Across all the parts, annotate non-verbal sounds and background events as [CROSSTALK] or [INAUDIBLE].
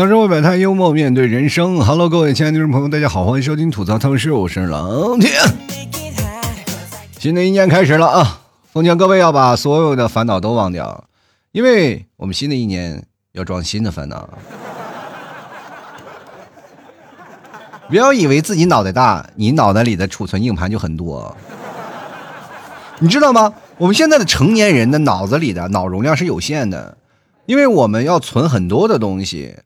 槽社会百态，幽默面对人生。Hello，各位亲爱的听众朋友，大家好，欢迎收听吐槽他们是，我是老铁。新的一年开始了啊，奉劝各位要把所有的烦恼都忘掉，因为我们新的一年要装新的烦恼。不要以为自己脑袋大，你脑袋里的储存硬盘就很多。你知道吗？我们现在的成年人的脑子里的脑容量是有限的，因为我们要存很多的东西，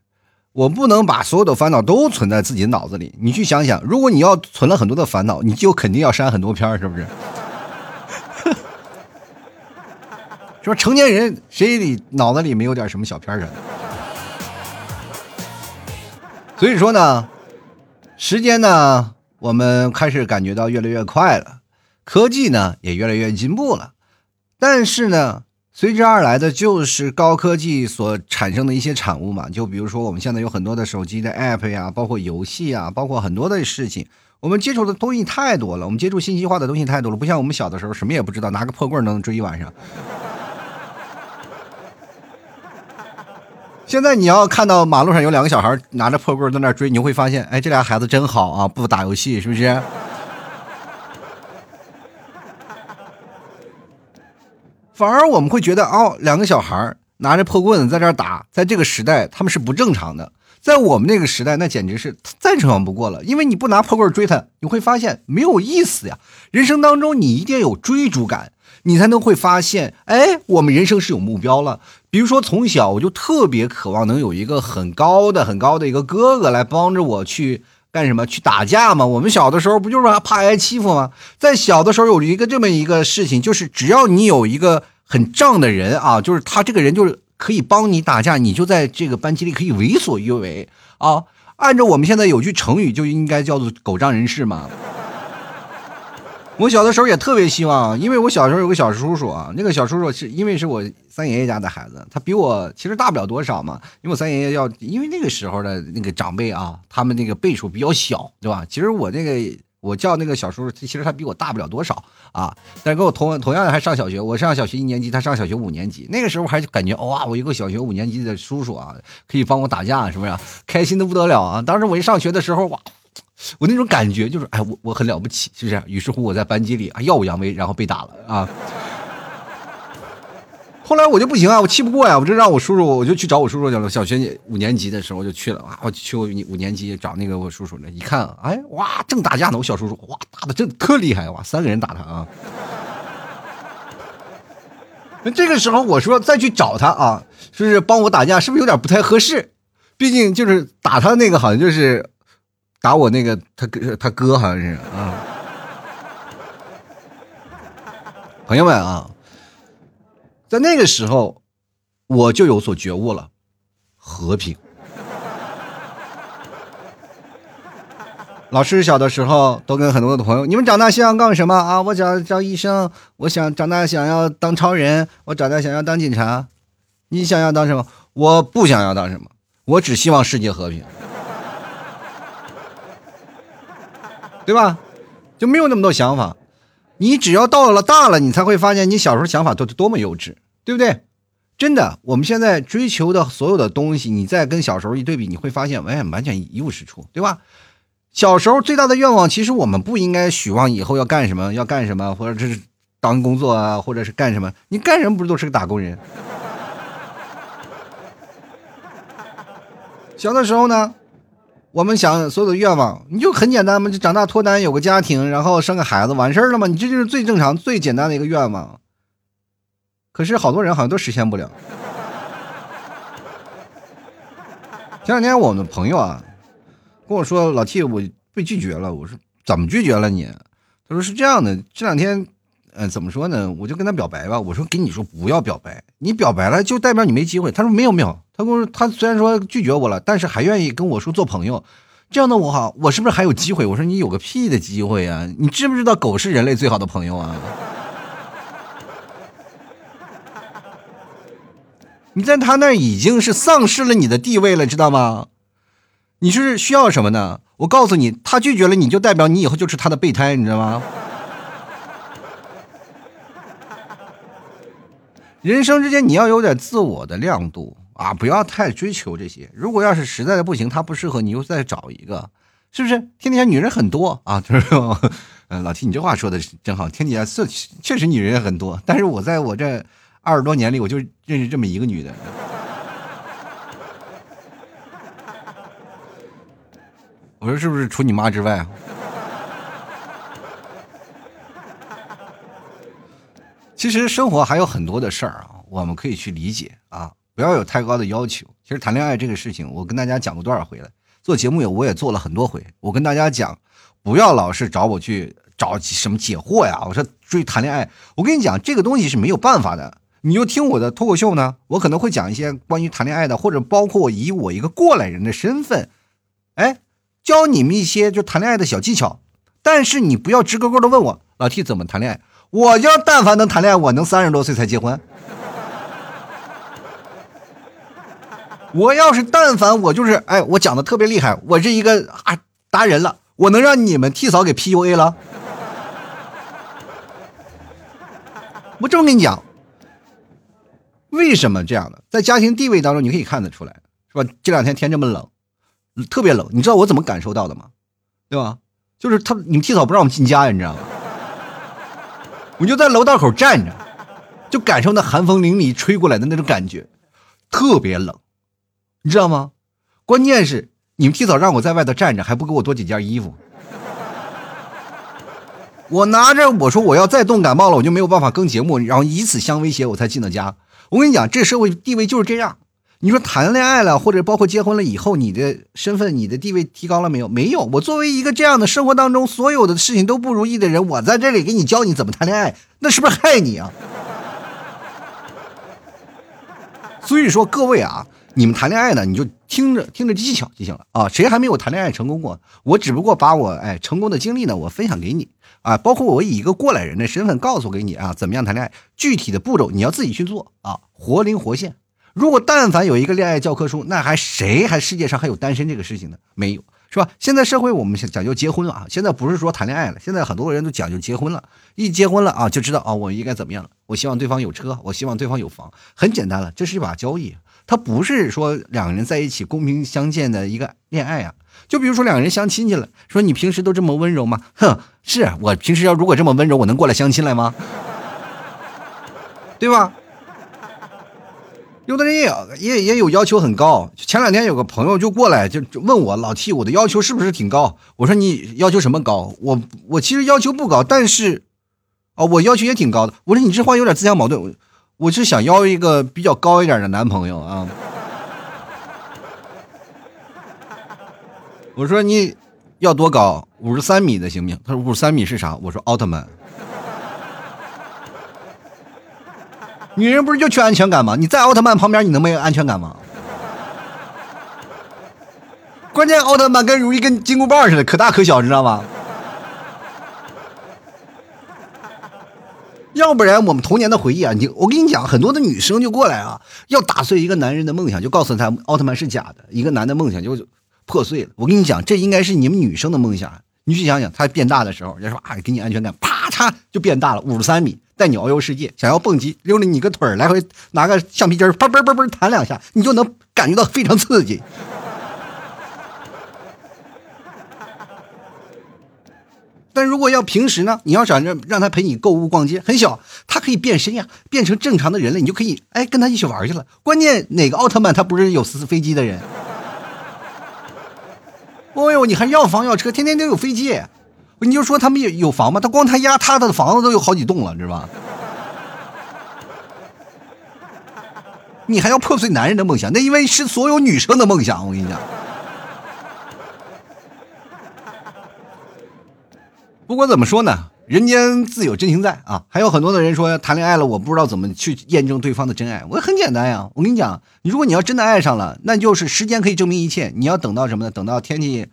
我不能把所有的烦恼都存在自己的脑子里。你去想想，如果你要存了很多的烦恼，你就肯定要删很多篇是不是？[LAUGHS] 说成年人谁里脑子里没有点什么小片儿的？所以说呢。时间呢，我们开始感觉到越来越快了，科技呢也越来越进步了，但是呢，随之而来的就是高科技所产生的一些产物嘛，就比如说我们现在有很多的手机的 app 呀，包括游戏啊，包括很多的事情，我们接触的东西太多了，我们接触信息化的东西太多了，不像我们小的时候什么也不知道，拿个破棍能追一晚上。[LAUGHS] 现在你要看到马路上有两个小孩拿着破棍在那追，你会发现，哎，这俩孩子真好啊，不打游戏是不是？反而我们会觉得，哦，两个小孩拿着破棍子在这打，在这个时代他们是不正常的。在我们那个时代，那简直是再正常不过了。因为你不拿破棍追他，你会发现没有意思呀。人生当中，你一定要有追逐感。你才能会发现，哎，我们人生是有目标了。比如说，从小我就特别渴望能有一个很高的、很高的。一个哥哥来帮着我去干什么？去打架吗。我们小的时候不就是怕挨欺负吗？在小的时候有一个这么一个事情，就是只要你有一个很仗的人啊，就是他这个人就是可以帮你打架，你就在这个班级里可以为所欲为啊。按照我们现在有句成语，就应该叫做“狗仗人势”嘛。我小的时候也特别希望，因为我小时候有个小叔叔啊，那个小叔叔是因为是我三爷爷家的孩子，他比我其实大不了多少嘛。因为我三爷爷要，因为那个时候的那个长辈啊，他们那个辈数比较小，对吧？其实我那个我叫那个小叔叔，其实他比我大不了多少啊。但是跟我同同样的还上小学，我上小学一年级，他上小学五年级。那个时候还感觉哇，我一个小学五年级的叔叔啊，可以帮我打架，是不是？开心的不得了啊！当时我一上学的时候哇。我那种感觉就是，哎，我我很了不起，是不是？于是乎，我在班级里啊耀武扬威，然后被打了啊。后来我就不行啊，我气不过呀，我就让我叔叔，我就去找我叔叔去了。小学五年级的时候就去了啊，我去我五年级找那个我叔叔那，一看，哎，哇，正打架呢，我小叔叔，哇，打的真特厉害哇，三个人打他啊。那这个时候我说再去找他啊，是不是帮我打架？是不是有点不太合适？毕竟就是打他那个好像就是。打我那个他哥他哥好像是啊，朋友们啊，在那个时候我就有所觉悟了，和平。老师小的时候都跟很多的朋友，你们长大想要干什么啊？我想当医生，我想长大想要当超人，我长大想要当警察。你想要当什么？我不想要当什么，我只希望世界和平。对吧？就没有那么多想法。你只要到了大了，你才会发现你小时候想法都是多么幼稚，对不对？真的，我们现在追求的所有的东西，你再跟小时候一对比，你会发现，哎，完全一无是处，对吧？小时候最大的愿望，其实我们不应该许望以后要干什么，要干什么，或者是当工作啊，或者是干什么？你干什么不是都是个打工人？[LAUGHS] 小的时候呢？我们想所有的愿望，你就很简单嘛，就长大脱单，有个家庭，然后生个孩子，完事儿了嘛。你这就是最正常、最简单的一个愿望。可是好多人好像都实现不了。前两天我们朋友啊跟我说：“老 T，我被拒绝了。”我说：“怎么拒绝了你？”他说：“是这样的，这两天，嗯，怎么说呢？我就跟他表白吧。我说：跟你说不要表白，你表白了就代表你没机会。他说：没有没有。”他跟我说，他虽然说拒绝我了，但是还愿意跟我说做朋友，这样的我好，我是不是还有机会？我说你有个屁的机会啊！你知不知道狗是人类最好的朋友啊？[LAUGHS] 你在他那已经是丧失了你的地位了，知道吗？你是需要什么呢？我告诉你，他拒绝了你就代表你以后就是他的备胎，你知道吗？[LAUGHS] 人生之间你要有点自我的亮度。啊，不要太追求这些。如果要是实在的不行，他不适合你，又再找一个，是不是？天底下女人很多啊，就是，嗯，老提你这话说的真好，天底下确确实女人也很多，但是我在我这二十多年里，我就认识这么一个女的。我说是不是除你妈之外？[LAUGHS] 其实生活还有很多的事儿啊，我们可以去理解啊，不要有太高的要求。其实谈恋爱这个事情，我跟大家讲过多少回了，做节目也我也做了很多回。我跟大家讲，不要老是找我去找什么解惑呀。我说追谈恋爱，我跟你讲，这个东西是没有办法的。你就听我的脱口秀呢，我可能会讲一些关于谈恋爱的，或者包括以我一个过来人的身份，哎。教你们一些就谈恋爱的小技巧，但是你不要直勾勾的问我老 T 怎么谈恋爱。我要但凡能谈恋爱，我能三十多岁才结婚。我要是但凡我就是哎，我讲的特别厉害，我是一个啊达人了，我能让你们替嫂给 PUA 了。[LAUGHS] 我这么跟你讲，为什么这样的？在家庭地位当中，你可以看得出来，是吧？这两天天这么冷。特别冷，你知道我怎么感受到的吗？对吧？就是他，你们替嫂不让我们进家，你知道吗？[LAUGHS] 我就在楼道口站着，就感受那寒风凛凛吹过来的那种感觉，特别冷，你知道吗？关键是你们提早让我在外头站着，还不给我多几件衣服。我拿着我说我要再冻感冒了，我就没有办法更节目，然后以此相威胁我才进的家。我跟你讲，这社会地位就是这样。你说谈恋爱了，或者包括结婚了以后，你的身份、你的地位提高了没有？没有。我作为一个这样的生活当中所有的事情都不如意的人，我在这里给你教你怎么谈恋爱，那是不是害你啊？所以说，各位啊，你们谈恋爱呢，你就听着听着技巧就行了啊。谁还没有谈恋爱成功过？我只不过把我哎成功的经历呢，我分享给你啊，包括我以一个过来人的身份告诉给你啊，怎么样谈恋爱，具体的步骤你要自己去做啊，活灵活现。如果但凡有一个恋爱教科书，那还谁还世界上还有单身这个事情呢？没有，是吧？现在社会我们讲究结婚了啊，现在不是说谈恋爱了，现在很多人都讲究结婚了。一结婚了啊，就知道啊，我应该怎么样了。我希望对方有车，我希望对方有房，很简单了，这是一把交易，它不是说两个人在一起公平相见的一个恋爱啊。就比如说两个人相亲去了，说你平时都这么温柔吗？哼，是我平时要如果这么温柔，我能过来相亲来吗？[LAUGHS] 对吧？有的人也也也有要求很高。前两天有个朋友就过来就问我老 T，我的要求是不是挺高？我说你要求什么高？我我其实要求不高，但是，哦，我要求也挺高的。我说你这话有点自相矛盾。我是想要一个比较高一点的男朋友啊。我说你要多高？五十三米的行不行？他说五十三米是啥？我说奥特曼。女人不是就缺安全感吗？你在奥特曼旁边，你能没有安全感吗？关键奥特曼跟如意跟金箍棒似的，可大可小，你知道吗？要不然我们童年的回忆啊，你我跟你讲，很多的女生就过来啊，要打碎一个男人的梦想，就告诉他奥特曼是假的，一个男的梦想就破碎了。我跟你讲，这应该是你们女生的梦想。你去想想，他变大的时候，人家说啊，给你安全感，啪嚓就变大了，五十三米。带你遨游世界，想要蹦极，溜了你个腿儿，来回拿个橡皮筋儿，嘣嘣嘣嘣弹两下，你就能感觉到非常刺激。但如果要平时呢，你要想着让他陪你购物逛街，很小，他可以变身呀，变成正常的人类，你就可以哎跟他一起玩去了。关键哪个奥特曼他不是有私飞机的人？哦呦，你还要房要车，天天都有飞机。你就说他们有有房吗？他光他家他的房子都有好几栋了，知道吧？你还要破碎男人的梦想？那因为是所有女生的梦想。我跟你讲。不管怎么说呢，人间自有真情在啊！还有很多的人说谈恋爱了，我不知道怎么去验证对方的真爱。我也很简单呀，我跟你讲，你如果你要真的爱上了，那就是时间可以证明一切。你要等到什么呢？等到天气。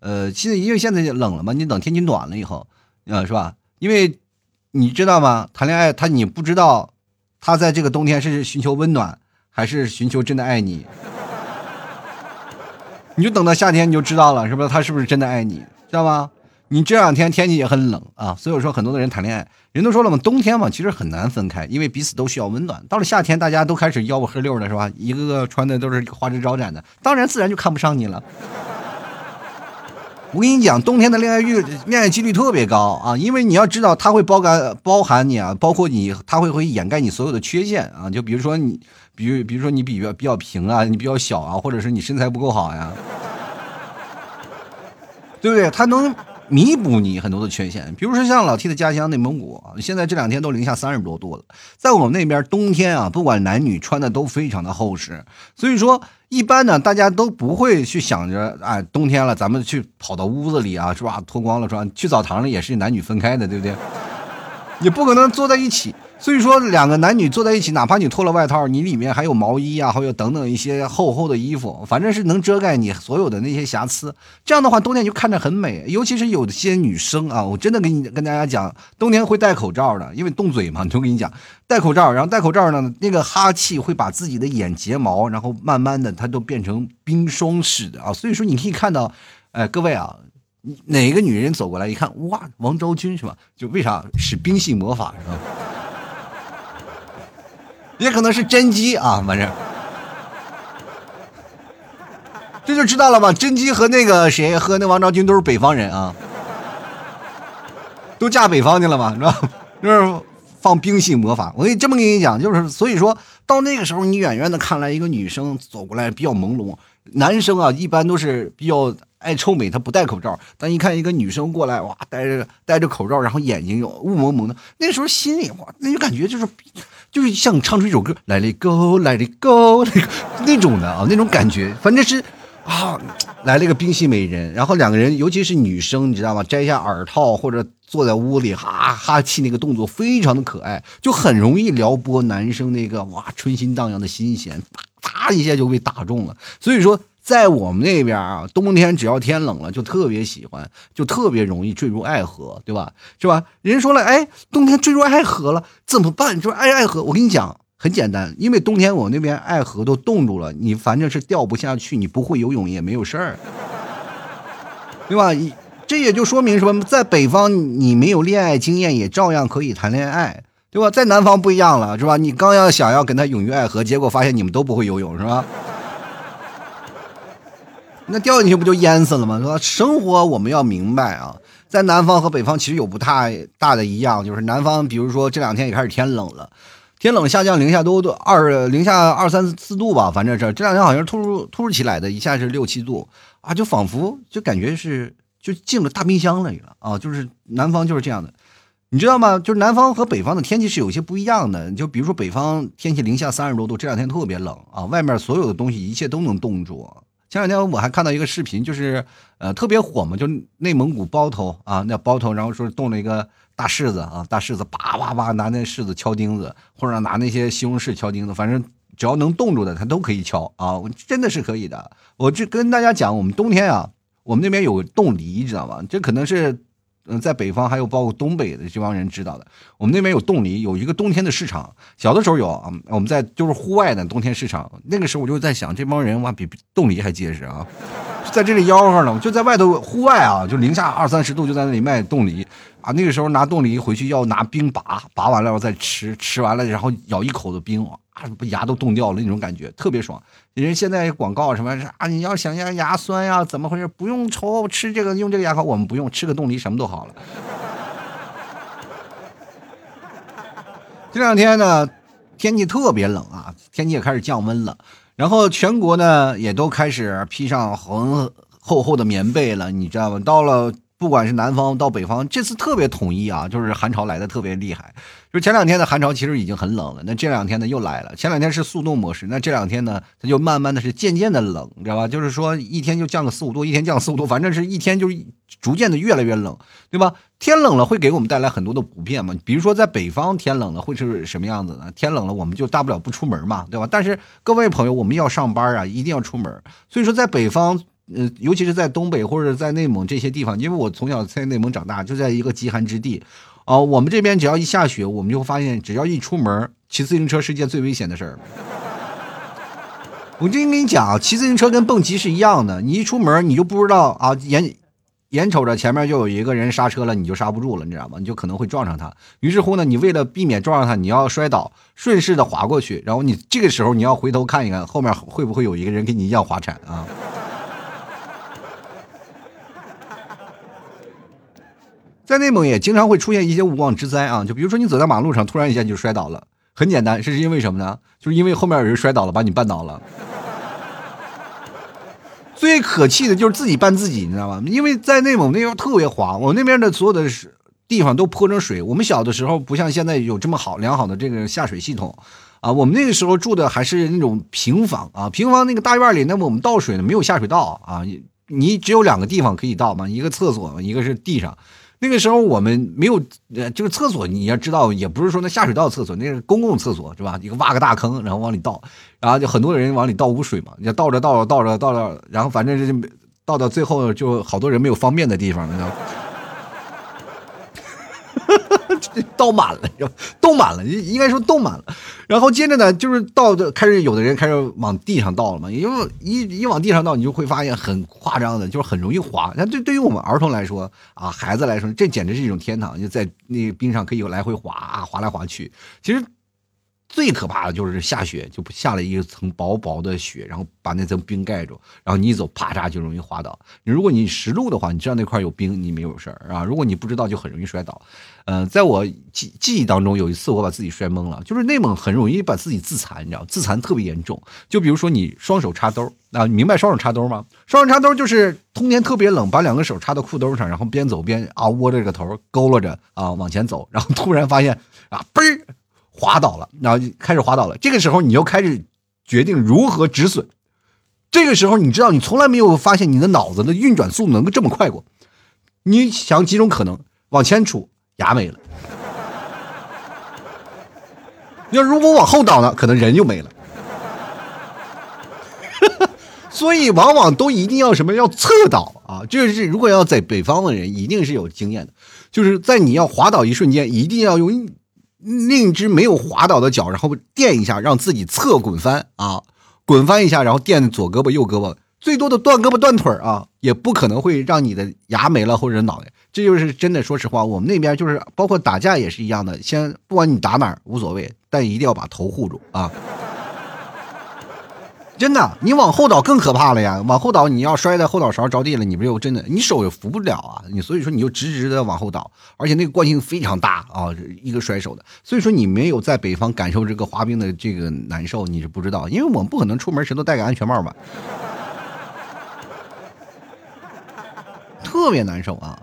呃，现在因为现在冷了嘛，你等天气暖了以后，呃，是吧？因为你知道吗？谈恋爱他你不知道，他在这个冬天是寻求温暖，还是寻求真的爱你？你就等到夏天你就知道了，是不是？他是不是真的爱你？知道吗？你这两天天气也很冷啊，所以说很多的人谈恋爱，人都说了嘛，冬天嘛其实很难分开，因为彼此都需要温暖。到了夏天，大家都开始吆五喝六的是吧？一个个穿的都是花枝招展的，当然自然就看不上你了。我跟你讲，冬天的恋爱率恋爱几率特别高啊，因为你要知道，它会包含包含你啊，包括你，它会会掩盖你所有的缺陷啊。就比如说你，比如比如说你比较比较平啊，你比较小啊，或者是你身材不够好呀，对不对？他能。弥补你很多的缺陷，比如说像老 T 的家乡内蒙古，现在这两天都零下三十多度了。在我们那边冬天啊，不管男女穿的都非常的厚实，所以说一般呢，大家都不会去想着，哎，冬天了咱们去跑到屋子里啊，是吧？脱光了穿，去澡堂里也是男女分开的，对不对？也不可能坐在一起。所以说，两个男女坐在一起，哪怕你脱了外套，你里面还有毛衣啊，还有等等一些厚厚的衣服，反正是能遮盖你所有的那些瑕疵。这样的话，冬天就看着很美。尤其是有些女生啊，我真的跟你跟大家讲，冬天会戴口罩的，因为冻嘴嘛。就跟你讲，戴口罩，然后戴口罩呢，那个哈气会把自己的眼睫毛，然后慢慢的它都变成冰霜似的啊。所以说，你可以看到，哎，各位啊，哪个女人走过来一看，哇，王昭君是吧？就为啥使冰系魔法是吧？也可能是真姬啊，反正这就知道了吧？甄姬和那个谁，和那王昭君都是北方人啊，都嫁北方去了嘛，是吧？[LAUGHS] 就是放冰系魔法。我给你这么跟你讲，就是所以说到那个时候，你远远的看来一个女生走过来比较朦胧，男生啊一般都是比较爱臭美，他不戴口罩。但一看一个女生过来，哇，戴着戴着口罩，然后眼睛雾蒙蒙的，那时候心里哇，那就感觉就是。就是像唱出一首歌，Let it go，Let it go，那个 [LAUGHS] 那种的啊，那种感觉，反正是啊，来了一个冰系美人，然后两个人，尤其是女生，你知道吗？摘下耳套或者坐在屋里哈哈气，那个动作非常的可爱，就很容易撩拨男生那个哇春心荡漾的心弦，啪一下就被打中了。所以说。在我们那边啊，冬天只要天冷了，就特别喜欢，就特别容易坠入爱河，对吧？是吧？人说了，哎，冬天坠入爱河了怎么办？你说爱爱河，我跟你讲，很简单，因为冬天我那边爱河都冻住了，你反正是掉不下去，你不会游泳也没有事儿，对吧？这也就说明什么？在北方你没有恋爱经验，也照样可以谈恋爱，对吧？在南方不一样了，是吧？你刚要想要跟他勇于爱河，结果发现你们都不会游泳，是吧？那掉进去不就淹死了吗？说生活我们要明白啊，在南方和北方其实有不太大的一样，就是南方，比如说这两天也开始天冷了，天冷下降零下都都二零下二三四度吧，反正这这两天好像突如突如其来的一下是六七度啊，就仿佛就感觉是就进了大冰箱了啊，就是南方就是这样的，你知道吗？就是南方和北方的天气是有些不一样的，就比如说北方天气零下三十多度，这两天特别冷啊，外面所有的东西一切都能冻住。前两天我还看到一个视频，就是呃特别火嘛，就内蒙古包头啊，那包头，然后说动了一个大柿子啊，大柿子叭叭叭拿那柿子敲钉子，或者拿那些西红柿敲钉子，反正只要能冻住的，它都可以敲啊，真的是可以的。我这跟大家讲，我们冬天啊，我们那边有冻梨，知道吗？这可能是。嗯，在北方还有包括东北的这帮人知道的，我们那边有冻梨，有一个冬天的市场。小的时候有啊，我们在就是户外的冬天市场。那个时候我就在想，这帮人哇比冻梨还结实啊，在这里吆喝呢，就在外头户外啊，就零下二三十度就在那里卖冻梨啊。那个时候拿冻梨回去要拿冰拔，拔完了后再吃，吃完了然后咬一口的冰啊。不牙都冻掉了那种感觉特别爽。人现在广告什么啊？你要想要牙酸呀？怎么回事？不用愁，吃这个用这个牙膏，我们不用吃个冻梨什么都好了。这两天呢，天气特别冷啊，天气也开始降温了，然后全国呢也都开始披上很厚厚的棉被了，你知道吗？到了。不管是南方到北方，这次特别统一啊，就是寒潮来的特别厉害。就前两天的寒潮其实已经很冷了，那这两天呢又来了。前两天是速冻模式，那这两天呢它就慢慢的是渐渐的冷，你知道吧？就是说一天就降个四五度，一天降四五度，反正是一天就逐渐的越来越冷，对吧？天冷了会给我们带来很多的不便嘛。比如说在北方天冷了会是什么样子呢？天冷了我们就大不了不出门嘛，对吧？但是各位朋友，我们要上班啊，一定要出门。所以说在北方。呃，尤其是在东北或者在内蒙这些地方，因为我从小在内蒙长大，就在一个极寒之地，啊，我们这边只要一下雪，我们就会发现，只要一出门，骑自行车是件最危险的事儿。我就跟你讲，骑自行车跟蹦极是一样的，你一出门，你就不知道啊，眼眼瞅着前面就有一个人刹车了，你就刹不住了，你知道吗？你就可能会撞上他。于是乎呢，你为了避免撞上他，你要摔倒，顺势的滑过去。然后你这个时候你要回头看一看，后面会不会有一个人跟你一样滑铲啊？在内蒙也经常会出现一些无妄之灾啊，就比如说你走在马路上，突然一下就摔倒了。很简单，是因为什么呢？就是因为后面有人摔倒了，把你绊倒了。最可气的就是自己绊自己，你知道吗？因为在内蒙那边特别滑，我那边的所有的地方都泼成水。我们小的时候不像现在有这么好良好的这个下水系统，啊，我们那个时候住的还是那种平房啊，平房那个大院里，那么我们倒水呢没有下水道啊，你只有两个地方可以倒嘛，一个厕所，一个是地上。那个时候我们没有，呃，就是厕所你要知道，也不是说那下水道厕所，那是公共厕所是吧？一个挖个大坑，然后往里倒，然后就很多人往里倒污水嘛，你倒着倒着倒着倒着，然后反正就倒到最后就好多人没有方便的地方，你知道。[LAUGHS] 倒满了，倒满了，应该说倒满了。然后接着呢，就是倒的开始，有的人开始往地上倒了嘛。因为一一往地上倒，你就会发现很夸张的，就是很容易滑。那对对于我们儿童来说啊，孩子来说，这简直是一种天堂，就在那冰上可以来回滑，滑来滑去。其实。最可怕的就是下雪，就下了一层薄薄的雪，然后把那层冰盖住，然后你一走，啪嚓就容易滑倒。如果你实路的话，你知道那块有冰，你没有事儿啊。如果你不知道，就很容易摔倒。嗯，在我记记忆当中，有一次我把自己摔懵了，就是内蒙很容易把自己自残，你知道，自残特别严重。就比如说你双手插兜啊，你明白双手插兜吗？双手插兜就是冬天特别冷，把两个手插到裤兜上，然后边走边啊窝着个头佝偻着啊往前走，然后突然发现啊嘣儿。滑倒了，然后开始滑倒了。这个时候，你又开始决定如何止损。这个时候，你知道，你从来没有发现你的脑子的运转速度能够这么快过。你想几种可能，往前杵，牙没了；要如果往后倒呢，可能人就没了。[LAUGHS] 所以，往往都一定要什么？要侧倒啊！这是如果要在北方的人，一定是有经验的，就是在你要滑倒一瞬间，一定要用。另一只没有滑倒的脚，然后垫一下，让自己侧滚翻啊，滚翻一下，然后垫左胳膊右胳膊，最多的断胳膊断腿啊，也不可能会让你的牙没了或者脑袋。这就是真的，说实话，我们那边就是包括打架也是一样的，先不管你打哪儿无所谓，但一定要把头护住啊。真的，你往后倒更可怕了呀！往后倒，你要摔在后脑勺着地了，你不就真的，你手也扶不了啊！你所以说你就直直的往后倒，而且那个惯性非常大啊，一个甩手的。所以说你没有在北方感受这个滑冰的这个难受，你是不知道，因为我们不可能出门谁都戴个安全帽吧，特别难受啊。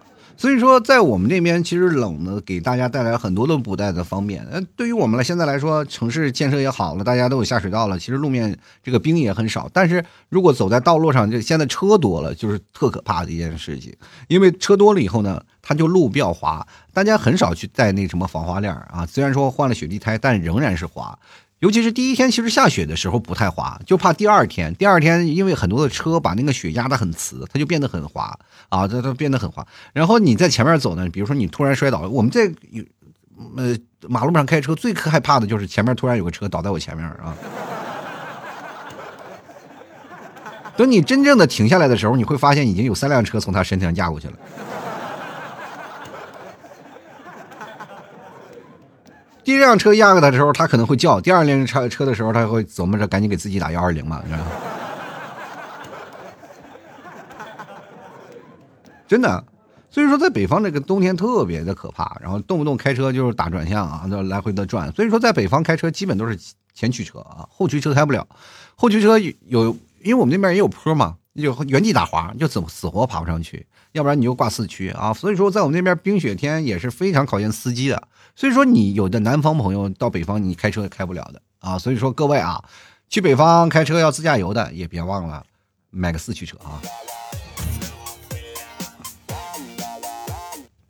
所以说，在我们这边，其实冷呢，给大家带来很多的不带的方便。呃，对于我们来现在来说，城市建设也好了，大家都有下水道了，其实路面这个冰也很少。但是如果走在道路上，就现在车多了，就是特可怕的一件事情。因为车多了以后呢，它就路比较滑，大家很少去带那什么防滑链啊。虽然说换了雪地胎，但仍然是滑。尤其是第一天，其实下雪的时候不太滑，就怕第二天。第二天因为很多的车把那个雪压得很瓷，它就变得很滑啊，它它变得很滑。然后你在前面走呢，比如说你突然摔倒了，我们在呃马路上开车最害怕的就是前面突然有个车倒在我前面啊。等你真正的停下来的时候，你会发现已经有三辆车从他身上压过去了。第一辆车压过他的时候，他可能会叫；第二辆车车的时候，他会琢磨着赶紧给自己打幺二零嘛，你知道吗？[LAUGHS] 真的，所以说在北方这个冬天特别的可怕，然后动不动开车就是打转向啊，就来回的转。所以说在北方开车基本都是前驱车啊，后驱车开不了。后驱车有，因为我们那边也有坡嘛，就原地打滑，就死死活爬不上去，要不然你就挂四驱啊。所以说在我们那边冰雪天也是非常考验司机的。所以说，你有的南方朋友到北方，你开车开不了的啊。所以说，各位啊，去北方开车要自驾游的，也别忘了买个四驱车啊。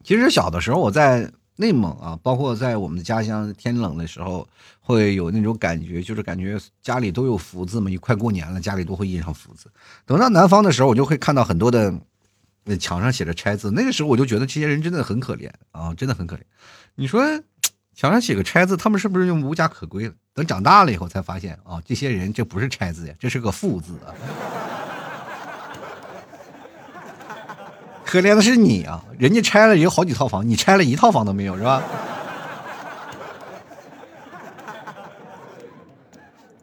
其实小的时候我在内蒙啊，包括在我们的家乡，天冷的时候会有那种感觉，就是感觉家里都有福字嘛。一快过年了，家里都会印上福字。等到南方的时候，我就会看到很多的那墙上写着拆字。那个时候我就觉得这些人真的很可怜啊，真的很可怜。你说墙上写个拆字，他们是不是就无家可归了？等长大了以后才发现啊，这些人这不是拆字呀，这是个富字啊。可怜的是你啊，人家拆了有好几套房，你拆了一套房都没有，是吧？[LAUGHS]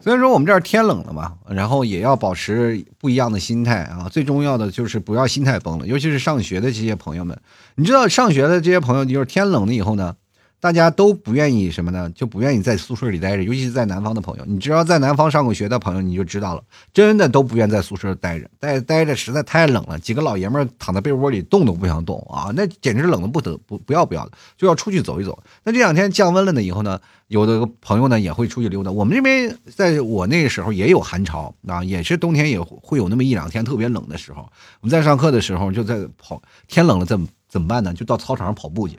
所以说我们这儿天冷了嘛，然后也要保持不一样的心态啊。最重要的就是不要心态崩了，尤其是上学的这些朋友们，你知道上学的这些朋友，就是天冷了以后呢。大家都不愿意什么呢？就不愿意在宿舍里待着，尤其是在南方的朋友。你只要在南方上过学的朋友，你就知道了，真的都不愿在宿舍待着，待待着实在太冷了。几个老爷们躺在被窝里动都不想动啊，那简直冷的不得不不要不要的，就要出去走一走。那这两天降温了呢以后呢，有的朋友呢也会出去溜达。我们这边在我那个时候也有寒潮啊，也是冬天也会有那么一两天特别冷的时候。我们在上课的时候就在跑，天冷了怎么怎么办呢？就到操场上跑步去。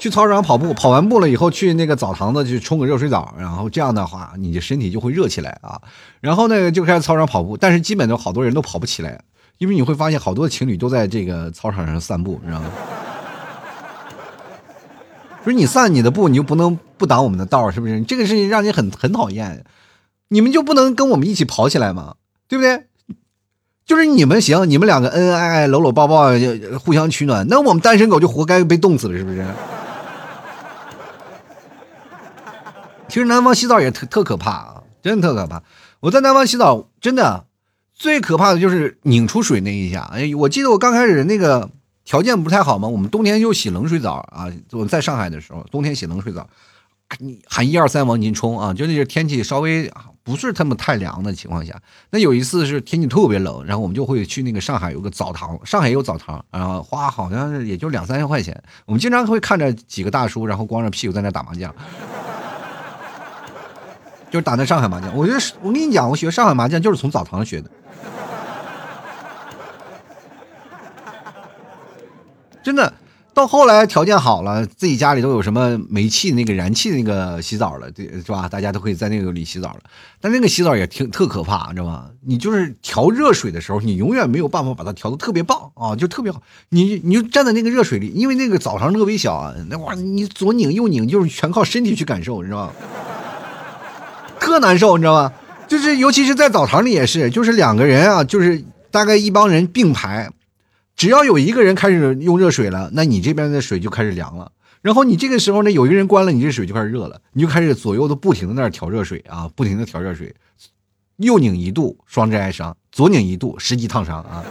去操场跑步，跑完步了以后，去那个澡堂子去冲个热水澡，然后这样的话，你的身体就会热起来啊。然后呢，就开始操场跑步，但是基本都好多人都跑不起来，因为你会发现好多情侣都在这个操场上散步，你知道吗？[LAUGHS] 不是你散你的步，你就不能不挡我们的道，是不是？这个事情让你很很讨厌，你们就不能跟我们一起跑起来吗？对不对？就是你们行，你们两个恩恩爱爱、搂搂抱抱、互相取暖，那我们单身狗就活该被冻死了，是不是？其实南方洗澡也特特可怕啊，真的特可怕。我在南方洗澡，真的最可怕的就是拧出水那一下。哎，我记得我刚开始那个条件不太好嘛，我们冬天就洗冷水澡啊。我在上海的时候，冬天洗冷水澡，你喊一二三往进冲啊，就那是天气稍微不是那么太凉的情况下。那有一次是天气特别冷，然后我们就会去那个上海有个澡堂，上海有澡堂，然后花好像也就两三千块钱。我们经常会看着几个大叔，然后光着屁股在那打麻将。就是打那上海麻将，我觉得我跟你讲，我学上海麻将就是从澡堂学的，真的。到后来条件好了，自己家里都有什么煤气那个燃气那个洗澡了，对是吧？大家都可以在那个里洗澡了。但那个洗澡也挺特可怕，你知道吗？你就是调热水的时候，你永远没有办法把它调的特别棒啊，就特别好。你你就站在那个热水里，因为那个澡堂特别小啊，那哇，你左拧右拧，就是全靠身体去感受，你知道吗？特难受，你知道吗？就是尤其是在澡堂里也是，就是两个人啊，就是大概一帮人并排，只要有一个人开始用热水了，那你这边的水就开始凉了。然后你这个时候呢，有一个人关了，你这水就开始热了，你就开始左右的不停的在那调热水啊，不停的调热水，右拧一度双针哀伤，左拧一度十级烫伤啊。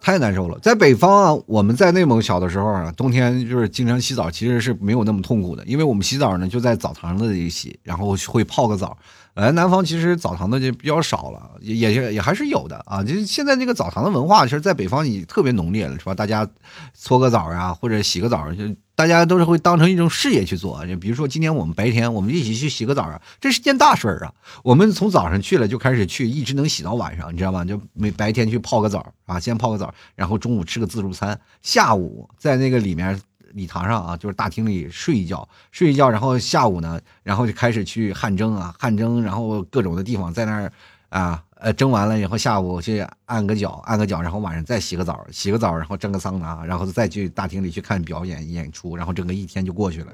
太难受了，在北方啊，我们在内蒙小的时候啊，冬天就是经常洗澡，其实是没有那么痛苦的，因为我们洗澡呢就在澡堂子里洗，然后会泡个澡。来，南方其实澡堂子就比较少了，也也还是有的啊。就是现在这个澡堂的文化，其实，在北方也特别浓烈了，是吧？大家搓个澡啊，或者洗个澡就。大家都是会当成一种事业去做，就比如说今天我们白天我们一起去洗个澡啊，这是件大事儿啊。我们从早上去了就开始去，一直能洗到晚上，你知道吗？就每白天去泡个澡啊，先泡个澡，然后中午吃个自助餐，下午在那个里面礼堂上啊，就是大厅里睡一觉，睡一觉，然后下午呢，然后就开始去汗蒸啊，汗蒸，然后各种的地方在那儿啊。呃，蒸完了以后，下午去按个脚，按个脚，然后晚上再洗个澡，洗个澡，然后蒸个桑拿，然后再去大厅里去看表演演出，然后整个一天就过去了，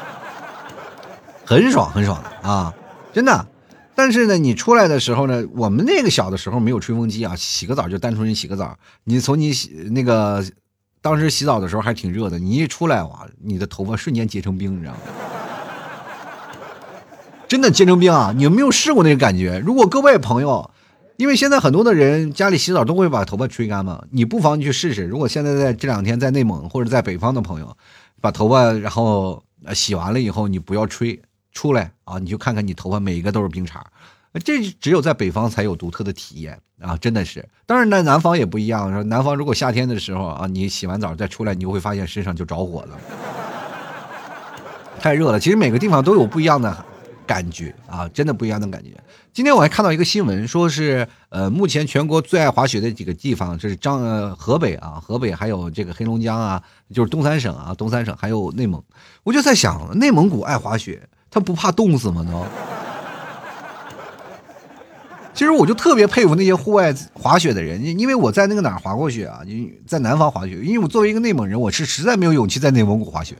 [LAUGHS] 很爽很爽的啊，真的。但是呢，你出来的时候呢，我们那个小的时候没有吹风机啊，洗个澡就单纯洗个澡。你从你洗那个当时洗澡的时候还挺热的，你一出来哇，你的头发瞬间结成冰，你知道吗？真的结成冰啊！你有没有试过那个感觉？如果各位朋友，因为现在很多的人家里洗澡都会把头发吹干嘛，你不妨去试试。如果现在在这两天在内蒙或者在北方的朋友，把头发然后洗完了以后，你不要吹出来啊，你就看看你头发每一个都是冰碴，这只有在北方才有独特的体验啊！真的是，当然在南方也不一样。说南方如果夏天的时候啊，你洗完澡再出来，你就会发现身上就着火了，太热了。其实每个地方都有不一样的。感觉啊，真的不一样的感觉。今天我还看到一个新闻，说是呃，目前全国最爱滑雪的几个地方，就是张呃河北啊，河北还有这个黑龙江啊，就是东三省啊，东三省还有内蒙。我就在想，内蒙古爱滑雪，他不怕冻死吗？都。[LAUGHS] 其实我就特别佩服那些户外滑雪的人，因为我在那个哪儿滑过雪啊，在南方滑雪，因为我作为一个内蒙人，我是实在没有勇气在内蒙古滑雪。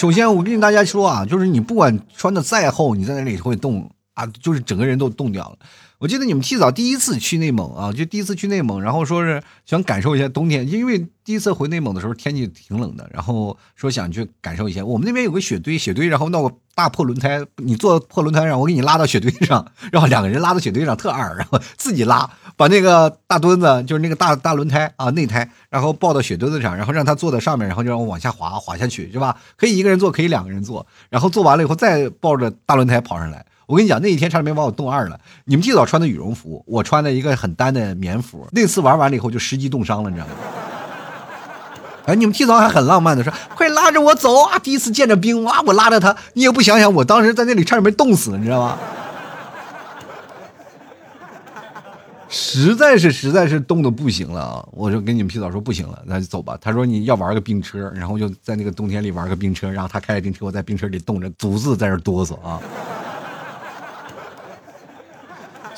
首先我跟大家说啊，就是你不管穿的再厚，你在那里会冻。啊，就是整个人都冻掉了。我记得你们提早第一次去内蒙啊，就第一次去内蒙，然后说是想感受一下冬天，因为第一次回内蒙的时候天气挺冷的，然后说想去感受一下。我们那边有个雪堆，雪堆然后闹个大破轮胎，你坐破轮胎上，我给你拉到雪堆上，然后两个人拉到雪堆上特二，然后自己拉，把那个大墩子就是那个大大轮胎啊内胎，然后抱到雪墩子上，然后让他坐在上面，然后就让我往下滑滑下去，是吧？可以一个人坐，可以两个人坐，然后坐完了以后再抱着大轮胎跑上来。我跟你讲，那一天差点没把我冻二了。你们记早穿的羽绒服，我穿的一个很单的棉服。那次玩完了以后就十级冻伤了，你知道吗？哎，你们提早还很浪漫的说：“快拉着我走啊！”第一次见着冰哇，我拉着他，你也不想想，我当时在那里差点没冻死，你知道吗？实在是实在是冻得不行了啊！我就跟你们提早说不行了，那就走吧。他说你要玩个冰车，然后就在那个冬天里玩个冰车，然后他开着冰车，我在冰车里冻着，独自在那哆嗦啊。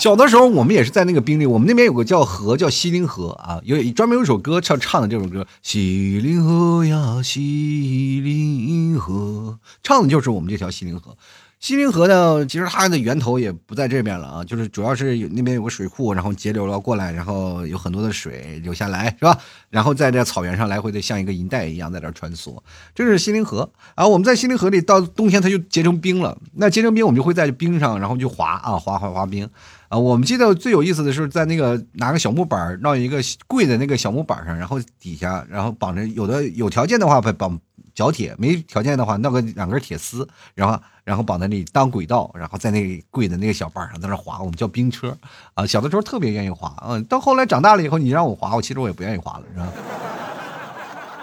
小的时候，我们也是在那个冰里。我们那边有个叫河，叫西陵河啊，有专门有一首歌唱唱的这首歌。西陵河呀，西陵河，唱的就是我们这条西陵河。西陵河呢，其实它的源头也不在这边了啊，就是主要是有那边有个水库，然后截流了过来，然后有很多的水流下来，是吧？然后在这草原上来回的像一个银带一样在这穿梭，这是西陵河。啊我们在西陵河里，到冬天它就结成冰了。那结成冰，我们就会在冰上，然后就滑啊，滑滑滑冰。啊，我们记得最有意思的是在那个拿个小木板绕一个跪在那个小木板上，然后底下然后绑着有的有条件的话绑脚铁，没条件的话弄个两根铁丝，然后然后绑在那里当轨道，然后在那里跪在那个小板上在那滑，我们叫冰车啊。小的时候特别愿意滑，嗯，到后来长大了以后，你让我滑，我其实我也不愿意滑了，是吧？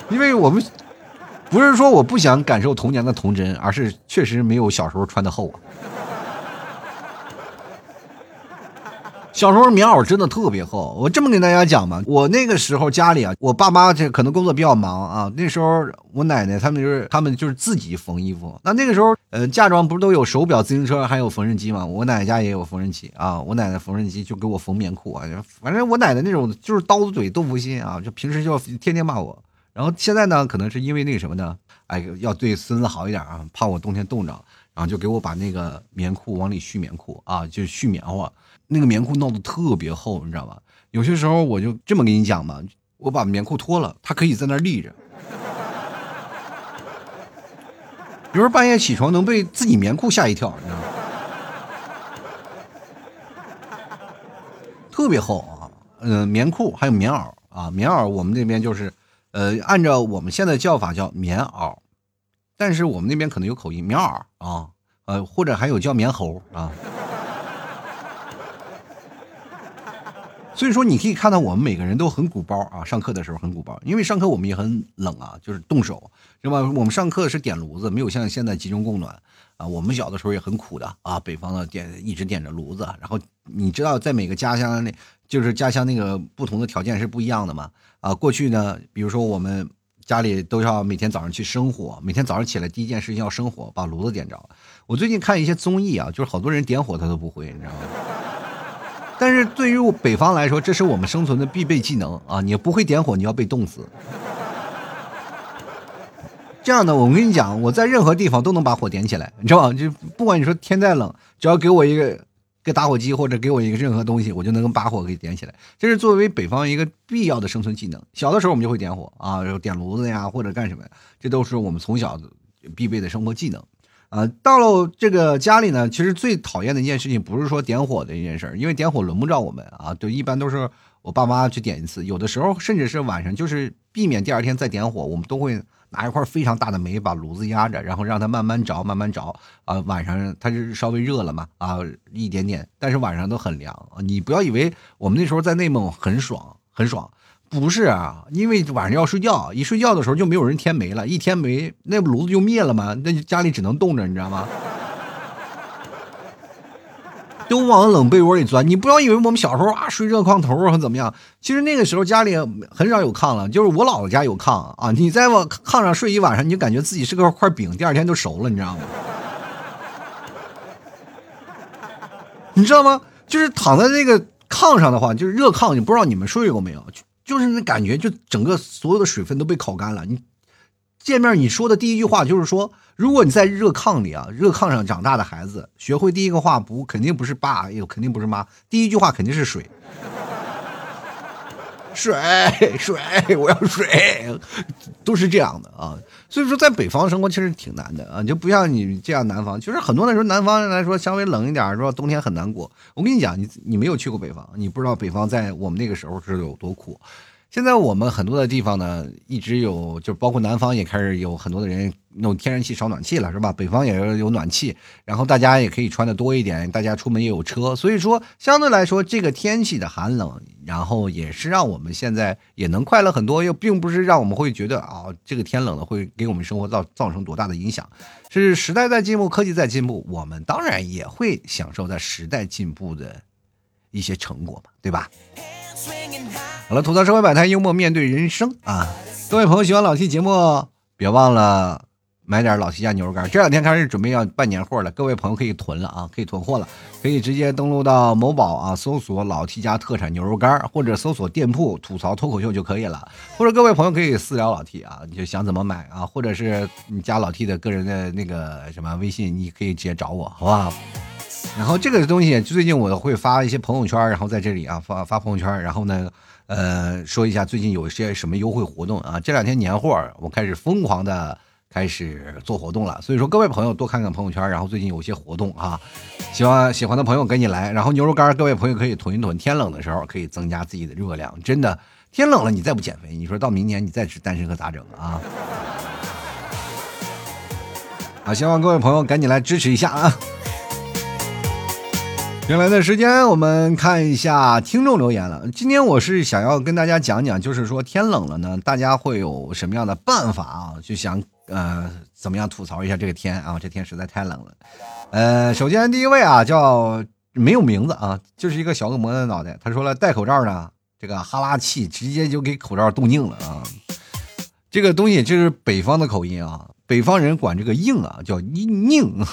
[LAUGHS] 因为我们不是说我不想感受童年的童真，而是确实没有小时候穿的厚啊。小时候棉袄真的特别厚，我这么跟大家讲吧，我那个时候家里啊，我爸妈这可能工作比较忙啊，那时候我奶奶他们就是他们就是自己缝衣服。那那个时候，呃，嫁妆不是都有手表、自行车，还有缝纫机吗？我奶奶家也有缝纫机啊，我奶奶缝纫机就给我缝棉裤啊，反正我奶奶那种就是刀子嘴豆腐心啊，就平时就天天骂我。然后现在呢，可能是因为那个什么呢？哎，要对孙子好一点啊，怕我冬天冻着，啊就给我把那个棉裤往里续棉裤啊，就是续棉花。那个棉裤闹得特别厚，你知道吧？有些时候我就这么跟你讲吧，我把棉裤脱了，它可以在那立着。有时候半夜起床能被自己棉裤吓一跳，你知道吗？特别厚啊，嗯，棉裤还有棉袄啊，棉袄我们那边就是，呃，按照我们现在叫法叫棉袄，但是我们那边可能有口音，棉袄啊，呃，或者还有叫棉猴啊。所以说，你可以看到我们每个人都很鼓包啊。上课的时候很鼓包，因为上课我们也很冷啊，就是动手，是吧？我们上课是点炉子，没有像现在集中供暖啊。我们小的时候也很苦的啊，北方的点一直点着炉子。然后你知道，在每个家乡那，就是家乡那个不同的条件是不一样的嘛。啊，过去呢，比如说我们家里都要每天早上去生火，每天早上起来第一件事情要生火，把炉子点着。我最近看一些综艺啊，就是好多人点火他都不会，你知道吗？但是对于北方来说，这是我们生存的必备技能啊！你不会点火，你要被冻死。这样的，我跟你讲，我在任何地方都能把火点起来，你知道吗？就不管你说天再冷，只要给我一个个打火机或者给我一个任何东西，我就能把火给点起来。这是作为北方一个必要的生存技能。小的时候我们就会点火啊，点炉子呀，或者干什么，这都是我们从小必备的生活技能。啊，到了这个家里呢，其实最讨厌的一件事情不是说点火的一件事因为点火轮不着我们啊，就一般都是我爸妈去点一次，有的时候甚至是晚上，就是避免第二天再点火，我们都会拿一块非常大的煤把炉子压着，然后让它慢慢着，慢慢着啊。晚上它是稍微热了嘛啊，一点点，但是晚上都很凉你不要以为我们那时候在内蒙很爽，很爽。不是啊，因为晚上要睡觉，一睡觉的时候就没有人添煤了，一添煤那炉子就灭了嘛？那家里只能冻着，你知道吗？都往冷被窝里钻。你不要以为我们小时候啊睡热炕头或怎么样，其实那个时候家里很少有炕了，就是我姥姥家有炕啊。你在我炕上睡一晚上，你就感觉自己是个块饼，第二天就熟了，你知道吗？[LAUGHS] 你知道吗？就是躺在那个炕上的话，就是热炕，你不知道你们睡过没有？就是那感觉，就整个所有的水分都被烤干了。你见面你说的第一句话就是说，如果你在热炕里啊，热炕上长大的孩子，学会第一个话不肯定不是爸，也肯定不是妈，第一句话肯定是水。水水，我要水，都是这样的啊。所以说，在北方生活其实挺难的啊，就不像你这样南方。就是很多的时候南方人来说稍微冷一点，说冬天很难过。我跟你讲，你你没有去过北方，你不知道北方在我们那个时候是有多苦。现在我们很多的地方呢，一直有，就包括南方也开始有很多的人用天然气烧暖气了，是吧？北方也有暖气，然后大家也可以穿的多一点，大家出门也有车，所以说相对来说，这个天气的寒冷，然后也是让我们现在也能快乐很多，又并不是让我们会觉得啊，这个天冷了会给我们生活造造成多大的影响。是时代在进步，科技在进步，我们当然也会享受在时代进步的一些成果嘛，对吧？好了，吐槽社会百态，幽默面对人生啊！各位朋友喜欢老 T 节目，别忘了买点老 T 家牛肉干。这两天开始准备要办年货了，各位朋友可以囤了啊，可以囤货了，可以直接登录到某宝啊，搜索老 T 家特产牛肉干，或者搜索店铺吐槽脱口秀就可以了。或者各位朋友可以私聊老 T 啊，你就想怎么买啊，或者是你加老 T 的个人的那个什么微信，你可以直接找我，好不好？然后这个东西最近我会发一些朋友圈，然后在这里啊发发朋友圈，然后呢。呃，说一下最近有一些什么优惠活动啊？这两天年货我开始疯狂的开始做活动了，所以说各位朋友多看看朋友圈，然后最近有一些活动啊，喜欢喜欢的朋友赶紧来。然后牛肉干，各位朋友可以囤一囤，天冷的时候可以增加自己的热量。真的，天冷了你再不减肥，你说到明年你再吃单身可咋整啊？好，希望各位朋友赶紧来支持一下啊！原来的时间，我们看一下听众留言了。今天我是想要跟大家讲讲，就是说天冷了呢，大家会有什么样的办法啊？就想呃，怎么样吐槽一下这个天啊？这天实在太冷了。呃，首先第一位啊，叫没有名字啊，就是一个小恶魔的脑袋。他说了，戴口罩呢，这个哈拉气直接就给口罩冻硬了啊。这个东西就是北方的口音啊，北方人管这个硬啊叫硬。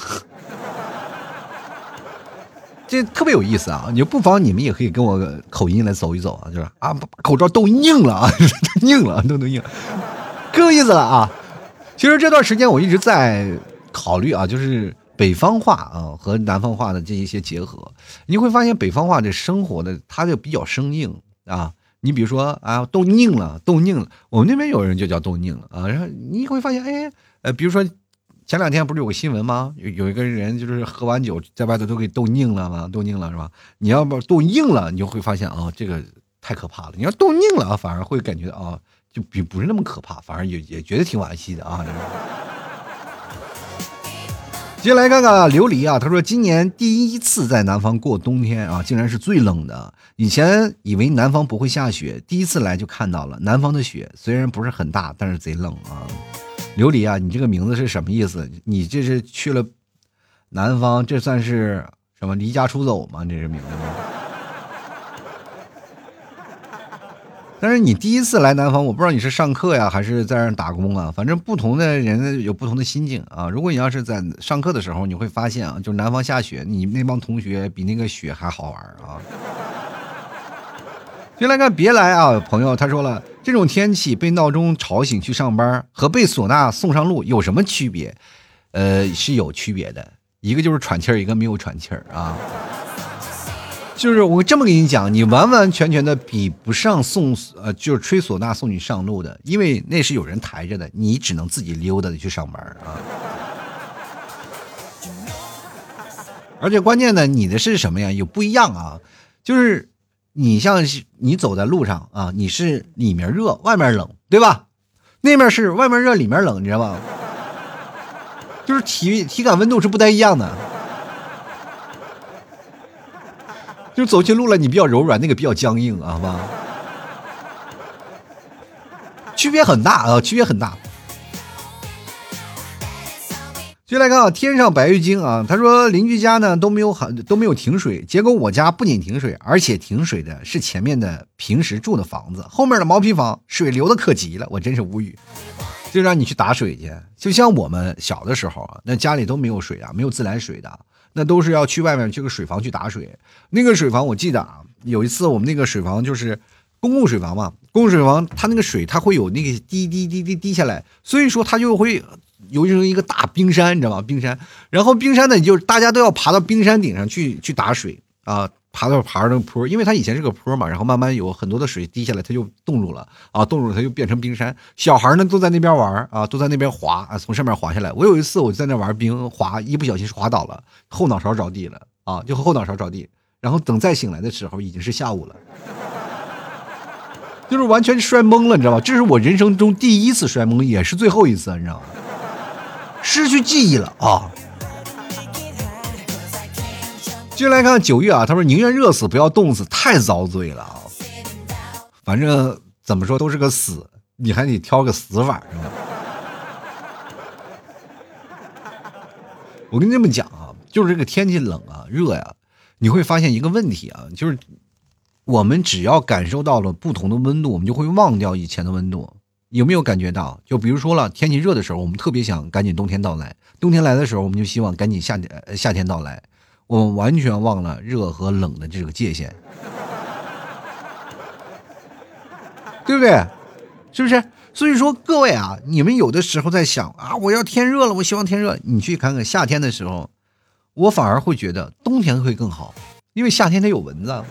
这特别有意思啊！你就不妨你们也可以跟我口音来走一走啊，就是啊，把口罩冻硬了啊，[LAUGHS] 硬了，冻都硬，更有意思了啊！其实这段时间我一直在考虑啊，就是北方话啊和南方话的这一些结合，你会发现北方话这生活的它就比较生硬啊。你比如说啊，冻硬了，冻硬了，我们那边有人就叫冻硬了啊。然后你会发现，哎，呃，比如说。前两天不是有个新闻吗？有有一个人就是喝完酒在外头都给冻硬了吗？冻硬了是吧？你要不冻硬了，你就会发现啊，这个太可怕了。你要冻硬了啊，反而会感觉啊，就比不是那么可怕，反而也也觉得挺惋惜的啊。[LAUGHS] 接下来看看琉璃啊，他说今年第一次在南方过冬天啊，竟然是最冷的。以前以为南方不会下雪，第一次来就看到了南方的雪，虽然不是很大，但是贼冷啊。琉璃啊，你这个名字是什么意思？你这是去了南方，这算是什么离家出走吗？这是名字吗？[LAUGHS] 但是你第一次来南方，我不知道你是上课呀，还是在那打工啊？反正不同的人有不同的心境啊。如果你要是在上课的时候，你会发现啊，就南方下雪，你那帮同学比那个雪还好玩啊。进来看，别来啊，朋友，他说了。这种天气被闹钟吵醒去上班和被唢呐送上路有什么区别？呃，是有区别的，一个就是喘气儿，一个没有喘气儿啊。就是我这么跟你讲，你完完全全的比不上送呃，就是吹唢呐送你上路的，因为那是有人抬着的，你只能自己溜达的去上班啊。而且关键呢，你的是什么呀？有不一样啊，就是。你像是你走在路上啊，你是里面热，外面冷，对吧？那面是外面热，里面冷，你知道吗？就是体体感温度是不太一样的。就走起路来，你比较柔软，那个比较僵硬啊，好吧？区别很大啊，区别很大。就来看啊，天上白玉京啊，他说邻居家呢都没有很都没有停水，结果我家不仅停水，而且停水的是前面的平时住的房子，后面的毛坯房水流的可急了，我真是无语。就让你去打水去，就像我们小的时候啊，那家里都没有水啊，没有自来水的，那都是要去外面这个水房去打水。那个水房我记得啊，有一次我们那个水房就是公共水房嘛。公共水房它那个水它会有那个滴滴滴滴滴下来，所以说它就会形成一个大冰山，你知道吗？冰山，然后冰山呢，就是大家都要爬到冰山顶上去去打水啊。爬到爬上那个坡，因为它以前是个坡嘛，然后慢慢有很多的水滴下来，它就冻住了啊，冻住了它就变成冰山。小孩呢都在那边玩啊，都在那边滑啊，从上面滑下来。我有一次我就在那玩冰滑，一不小心滑倒了，后脑勺着地了啊，就后脑勺着地。然后等再醒来的时候已经是下午了，就是完全摔懵了，你知道吗？这是我人生中第一次摔懵，也是最后一次，你知道吗？失去记忆了啊。接下来看九月啊，他说宁愿热死不要冻死，太遭罪了啊！反正怎么说都是个死，你还得挑个死法是吧？我跟你这么讲啊，就是这个天气冷啊、热呀，你会发现一个问题啊，就是我们只要感受到了不同的温度，我们就会忘掉以前的温度。有没有感觉到？就比如说了，天气热的时候，我们特别想赶紧冬天到来；冬天来的时候，我们就希望赶紧夏天夏天到来。我们完全忘了热和冷的这个界限，[LAUGHS] 对不对？是不是？所以说，各位啊，你们有的时候在想啊，我要天热了，我希望天热。你去看看夏天的时候，我反而会觉得冬天会更好，因为夏天它有蚊子。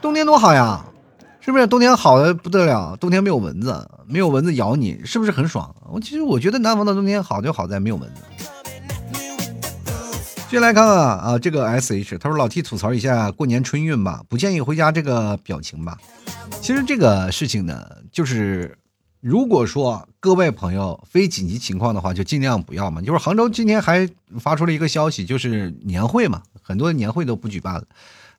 冬天多好呀，是不是？冬天好的不得了，冬天没有蚊子，没有蚊子咬你，是不是很爽？我其实我觉得南方的冬天好就好在没有蚊子。先来看看啊，这个 S H，他说老 T 吐槽一下过年春运吧，不建议回家这个表情吧。其实这个事情呢，就是如果说各位朋友非紧急情况的话，就尽量不要嘛。就是杭州今天还发出了一个消息，就是年会嘛，很多年会都不举办了。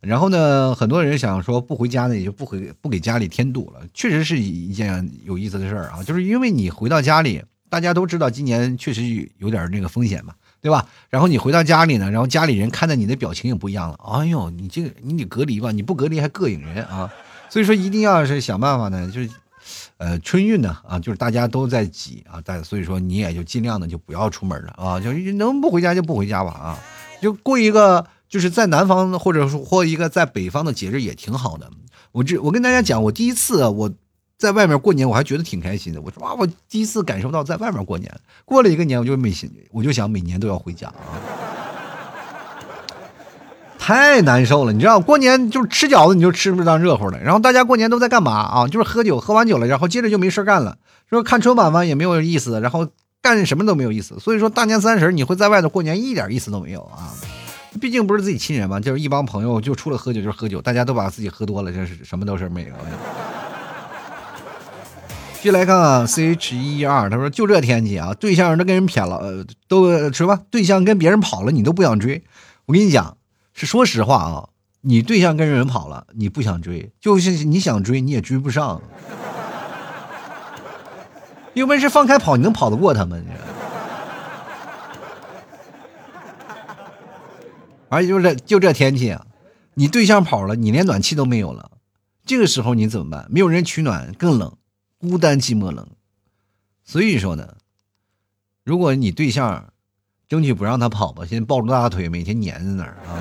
然后呢，很多人想说不回家呢，也就不回不给家里添堵了。确实是一件有意思的事儿啊，就是因为你回到家里，大家都知道今年确实有点那个风险嘛。对吧？然后你回到家里呢，然后家里人看到你的表情也不一样了。哎呦，你这个你得隔离吧？你不隔离还膈应人啊！所以说一定要是想办法呢，就是，呃，春运呢啊，就是大家都在挤啊，但所以说你也就尽量的就不要出门了啊，就能不回家就不回家吧啊，就过一个就是在南方或者说或一个在北方的节日也挺好的。我这我跟大家讲，我第一次我。在外面过年，我还觉得挺开心的。我说哇，我第一次感受到在外面过年。过了一个年，我就每我就想每年都要回家啊，太难受了。你知道，过年就是吃饺子，你就吃不当热乎的。然后大家过年都在干嘛啊？就是喝酒，喝完酒了，然后接着就没事干了。说看春晚嘛，也没有意思。然后干什么都没有意思。所以说大年三十你会在外头过年，一点意思都没有啊。毕竟不是自己亲人嘛，就是一帮朋友，就除了喝酒就是喝酒，大家都把自己喝多了，就是什么都是没有。继续来看啊，C H 一一二，他说就这天气啊，对象都跟人撇了，呃，都什么对象跟别人跑了，你都不想追。我跟你讲，是说实话啊，你对象跟人跑了，你不想追，就是你想追你也追不上。有本事放开跑，你能跑得过他们？你而且就这就这天气啊，你对象跑了，你连暖气都没有了，这个时候你怎么办？没有人取暖，更冷。孤单寂寞冷，所以说呢，如果你对象争取不让他跑吧，先抱住大腿，每天黏在那儿啊。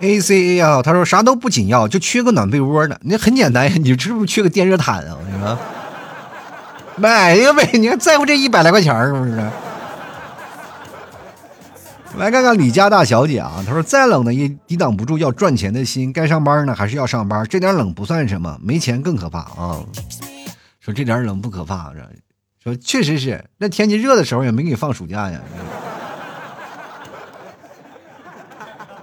A C A 啊，他说啥都不紧要，就缺个暖被窝呢。那很简单呀，你是不是缺个电热毯啊？你说买一个呗，你还在乎这一百来块钱是不是？来看看李家大小姐啊，她说：“再冷呢也抵挡不住要赚钱的心，该上班呢还是要上班，这点冷不算什么，没钱更可怕啊。”说这点冷不可怕，说确实是，那天气热的时候也没给你放暑假呀。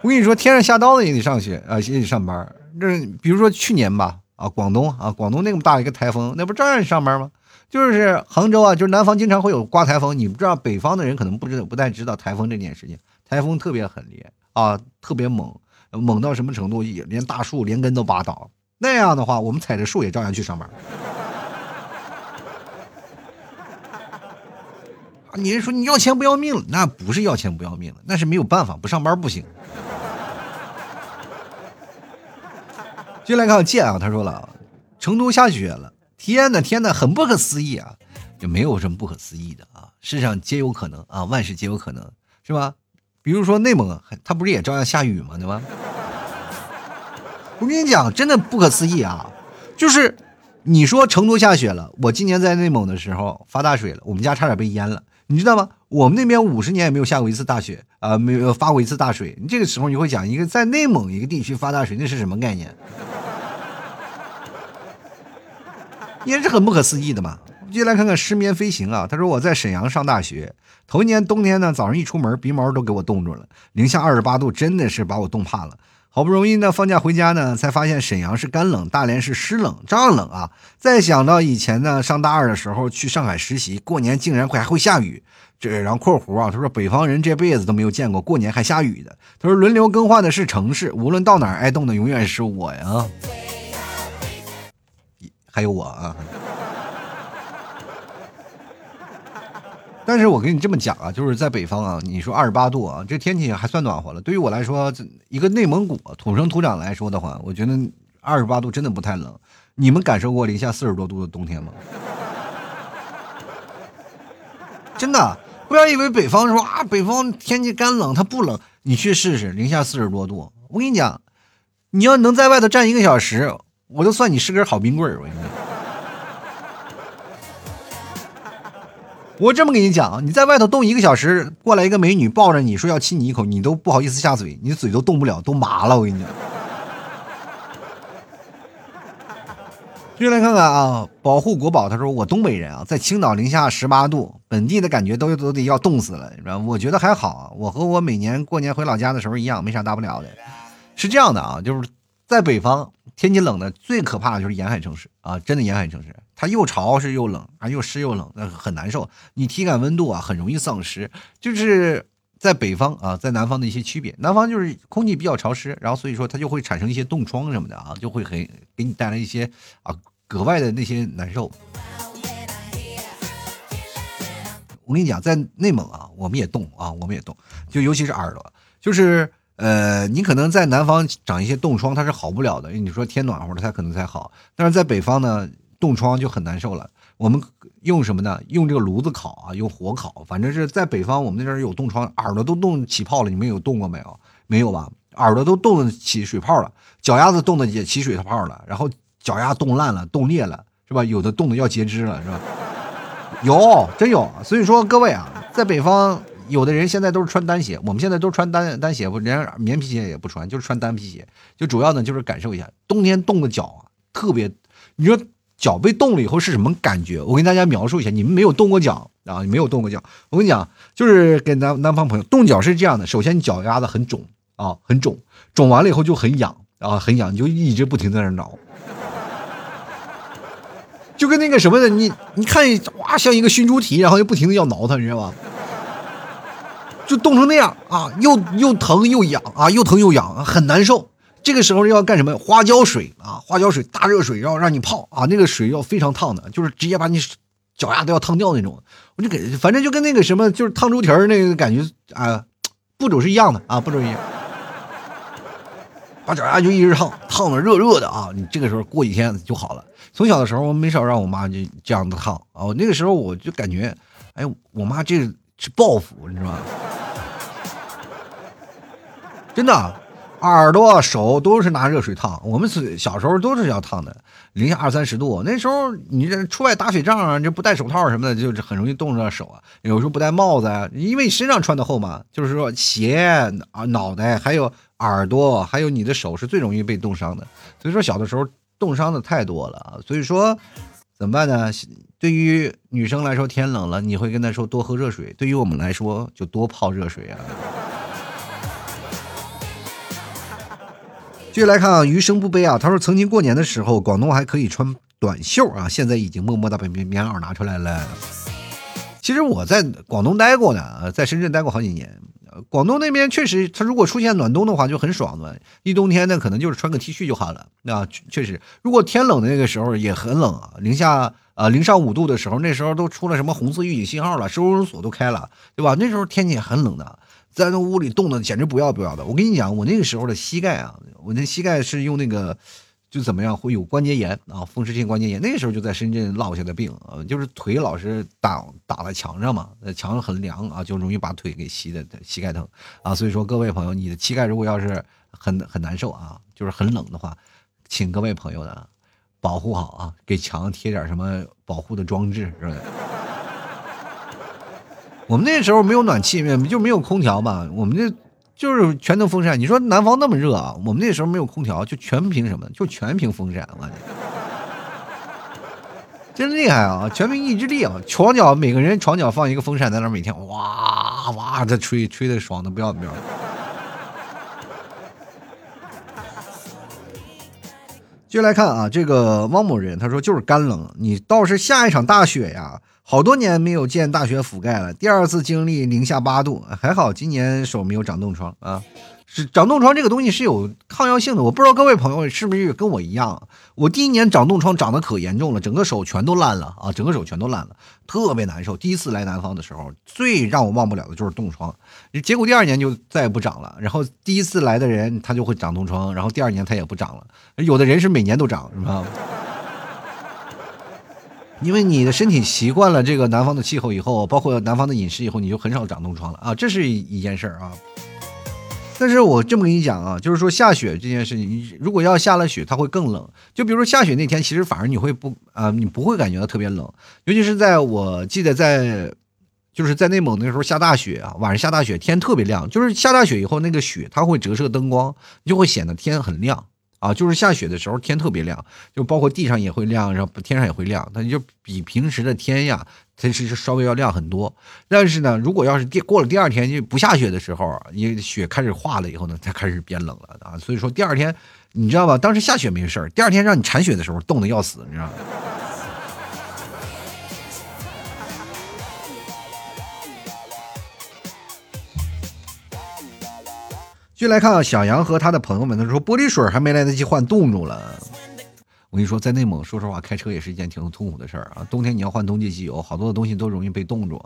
我跟你说，天上下刀子也得上学啊，也得上班。这比如说去年吧，啊，广东啊，广东那么大一个台风，那不照样上班吗？就是杭州啊，就是南方经常会有刮台风，你不知道，北方的人可能不知道，不太知道台风这件事情。台风特别狠烈啊，特别猛，猛到什么程度？连大树连根都拔倒。那样的话，我们踩着树也照样去上班。啊，你是说你要钱不要命？那不是要钱不要命了，那是没有办法，不上班不行。进来看见啊，他说了，成都下雪了。天呐天呐，很不可思议啊！就没有什么不可思议的啊，世上皆有可能啊，万事皆有可能，是吧？比如说内蒙，它不是也照样下雨吗？对吧？我跟你讲，真的不可思议啊！就是你说成都下雪了，我今年在内蒙的时候发大水了，我们家差点被淹了，你知道吗？我们那边五十年也没有下过一次大雪啊，没有发过一次大水。你这个时候你会讲一个在内蒙一个地区发大水，那是什么概念？也是很不可思议的嘛。接下来看看失眠飞行啊，他说我在沈阳上大学，头一年冬天呢，早上一出门鼻毛都给我冻住了，零下二十八度，真的是把我冻怕了。好不容易呢，放假回家呢，才发现沈阳是干冷，大连是湿冷，照样冷啊！再想到以前呢，上大二的时候去上海实习，过年竟然会还会下雨，这然后括弧啊，他说北方人这辈子都没有见过过年还下雨的。他说轮流更换的是城市，无论到哪儿挨冻的永远是我呀，还有我啊。但是我跟你这么讲啊，就是在北方啊，你说二十八度啊，这天气还算暖和了。对于我来说，一个内蒙古土生土长来说的话，我觉得二十八度真的不太冷。你们感受过零下四十多度的冬天吗？真的，不要以为北方说啊，北方天气干冷，它不冷。你去试试零下四十多度，我跟你讲，你要能在外头站一个小时，我就算你是根好冰棍儿。我跟你讲。我这么跟你讲，你在外头冻一个小时，过来一个美女抱着你说要亲你一口，你都不好意思下嘴，你嘴都动不了，都麻了。我跟你讲。继续来看看啊，保护国宝，他说我东北人啊，在青岛零下十八度，本地的感觉都都得要冻死了，你知道我觉得还好，我和我每年过年回老家的时候一样，没啥大不了的。是这样的啊，就是在北方天气冷的最可怕的就是沿海城市啊，真的沿海城市。它又潮湿又冷啊，又湿又冷，那很难受。你体感温度啊，很容易丧失。就是在北方啊，在南方的一些区别。南方就是空气比较潮湿，然后所以说它就会产生一些冻疮什么的啊，就会很给你带来一些啊格外的那些难受。我跟你讲，在内蒙啊，我们也冻啊，我们也冻，就尤其是耳朵，就是呃，你可能在南方长一些冻疮，它是好不了的。你说天暖和了，它可能才好，但是在北方呢。冻疮就很难受了。我们用什么呢？用这个炉子烤啊，用火烤。反正是在北方，我们那边有冻疮，耳朵都冻起泡了。你们有冻过没有？没有吧？耳朵都冻得起水泡了，脚丫子冻得也起水泡了，然后脚丫冻烂了、冻裂了，是吧？有的冻得要截肢了，是吧？有，真有。所以说，各位啊，在北方，有的人现在都是穿单鞋，我们现在都穿单单鞋，不连棉皮鞋也不穿，就是穿单皮鞋。就主要呢，就是感受一下冬天冻的脚啊，特别，你说。脚被冻了以后是什么感觉？我跟大家描述一下，你们没有冻过脚啊？你没有冻过脚，我跟你讲，就是给南南方朋友冻脚是这样的：首先你脚丫子很肿啊，很肿，肿完了以后就很痒啊，很痒，你就一直不停在那挠，就跟那个什么的，你你看哇，像一个熏猪蹄，然后又不停的要挠它，你知道吧？就冻成那样啊，又又疼又痒啊，又疼又痒，很难受。这个时候要干什么？花椒水啊，花椒水，大热水，然后让你泡啊，那个水要非常烫的，就是直接把你脚丫都要烫掉那种。我就给，反正就跟那个什么，就是烫猪蹄儿那个感觉啊，步骤是一样的啊，步骤一样。把脚丫就一直烫，烫的热热的啊，你这个时候过几天就好了。从小的时候，我没少让我妈就这样子烫啊，那个时候我就感觉，哎，我妈这是报复，你知道吗？真的。耳朵、手都是拿热水烫，我们是小时候都是要烫的，零下二三十度。那时候你这出外打雪仗啊，这不戴手套什么的，就是很容易冻着手啊。有时候不戴帽子啊，因为你身上穿的厚嘛，就是说鞋啊、脑袋还有耳朵，还有你的手是最容易被冻伤的。所以说小的时候冻伤的太多了啊。所以说怎么办呢？对于女生来说，天冷了，你会跟她说多喝热水；对于我们来说，就多泡热水啊。继续来看啊，余生不悲啊。他说，曾经过年的时候，广东还可以穿短袖啊，现在已经默默的把棉棉袄拿出来了。其实我在广东待过呢，在深圳待过好几年。广东那边确实，他如果出现暖冬的话就很爽的。一冬天呢，可能就是穿个 T 恤就好了。那确实，如果天冷的那个时候也很冷啊，零下啊零上五度的时候，那时候都出了什么红色预警信号了，收容所都开了，对吧？那时候天气很冷的。在那屋里冻的简直不要不要的。我跟你讲，我那个时候的膝盖啊，我那膝盖是用那个就怎么样会有关节炎啊，风湿性关节炎。那时候就在深圳落下的病啊，就是腿老是打打在墙上嘛，墙上很凉啊，就容易把腿给吸的膝盖疼啊。所以说各位朋友，你的膝盖如果要是很很难受啊，就是很冷的话，请各位朋友呢保护好啊，给墙贴点什么保护的装置，是吧？我们那时候没有暖气，就没有空调嘛，我们这。就是全能风扇，你说南方那么热啊？我们那时候没有空调，就全凭什么？就全凭风扇，我真厉害啊！全凭意志力啊！床脚每个人床脚放一个风扇在那，每天哇哇的吹，吹的爽的不要不要。继续来看啊，这个汪某人他说就是干冷，你倒是下一场大雪呀。好多年没有见大雪覆盖了，第二次经历零下八度，还好今年手没有长冻疮啊。是长冻疮这个东西是有抗药性的，我不知道各位朋友是不是跟我一样，我第一年长冻疮长得可严重了，整个手全都烂了啊，整个手全都烂了，特别难受。第一次来南方的时候，最让我忘不了的就是冻疮，结果第二年就再也不长了。然后第一次来的人他就会长冻疮，然后第二年他也不长了，有的人是每年都长，是吧？因为你的身体习惯了这个南方的气候以后，包括南方的饮食以后，你就很少长冻疮了啊，这是一件事儿啊。但是我这么跟你讲啊，就是说下雪这件事情，如果要下了雪，它会更冷。就比如说下雪那天，其实反而你会不啊，你不会感觉到特别冷。尤其是在我记得在，就是在内蒙那时候下大雪啊，晚上下大雪，天特别亮。就是下大雪以后，那个雪它会折射灯光，就会显得天很亮。啊，就是下雪的时候天特别亮，就包括地上也会亮，然后天上也会亮，它就比平时的天呀，它是稍微要亮很多。但是呢，如果要是第过了第二天就不下雪的时候，你雪开始化了以后呢，才开始变冷了啊。所以说第二天，你知道吧？当时下雪没事儿，第二天让你铲雪的时候，冻得要死，你知道吗？进来看啊，小杨和他的朋友们，他说玻璃水还没来得及换，冻住了。我跟你说，在内蒙，说实话，开车也是一件挺痛苦的事儿啊。冬天你要换冬季机油，好多的东西都容易被冻住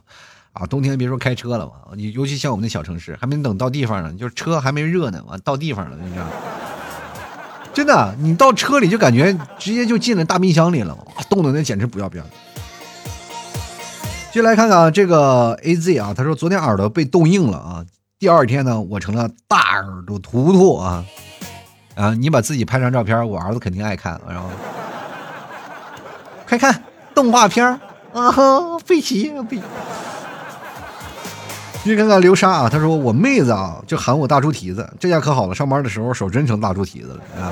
啊。冬天别说开车了嘛，你尤其像我们那小城市，还没等到地方呢，就是车还没热呢，完到地方了，你知道真的，你到车里就感觉直接就进了大冰箱里了，冻的那简直不要不要。继续来看看啊这个 A Z 啊，他说昨天耳朵被冻硬了啊。第二天呢，我成了大耳朵图图啊！啊，你把自己拍张照片，我儿子肯定爱看。然后，快看动画片啊！贝奇，贝。你看看流沙啊，他说我妹子啊，就喊我大猪蹄子。这下可好了，上班的时候手真成大猪蹄子了啊！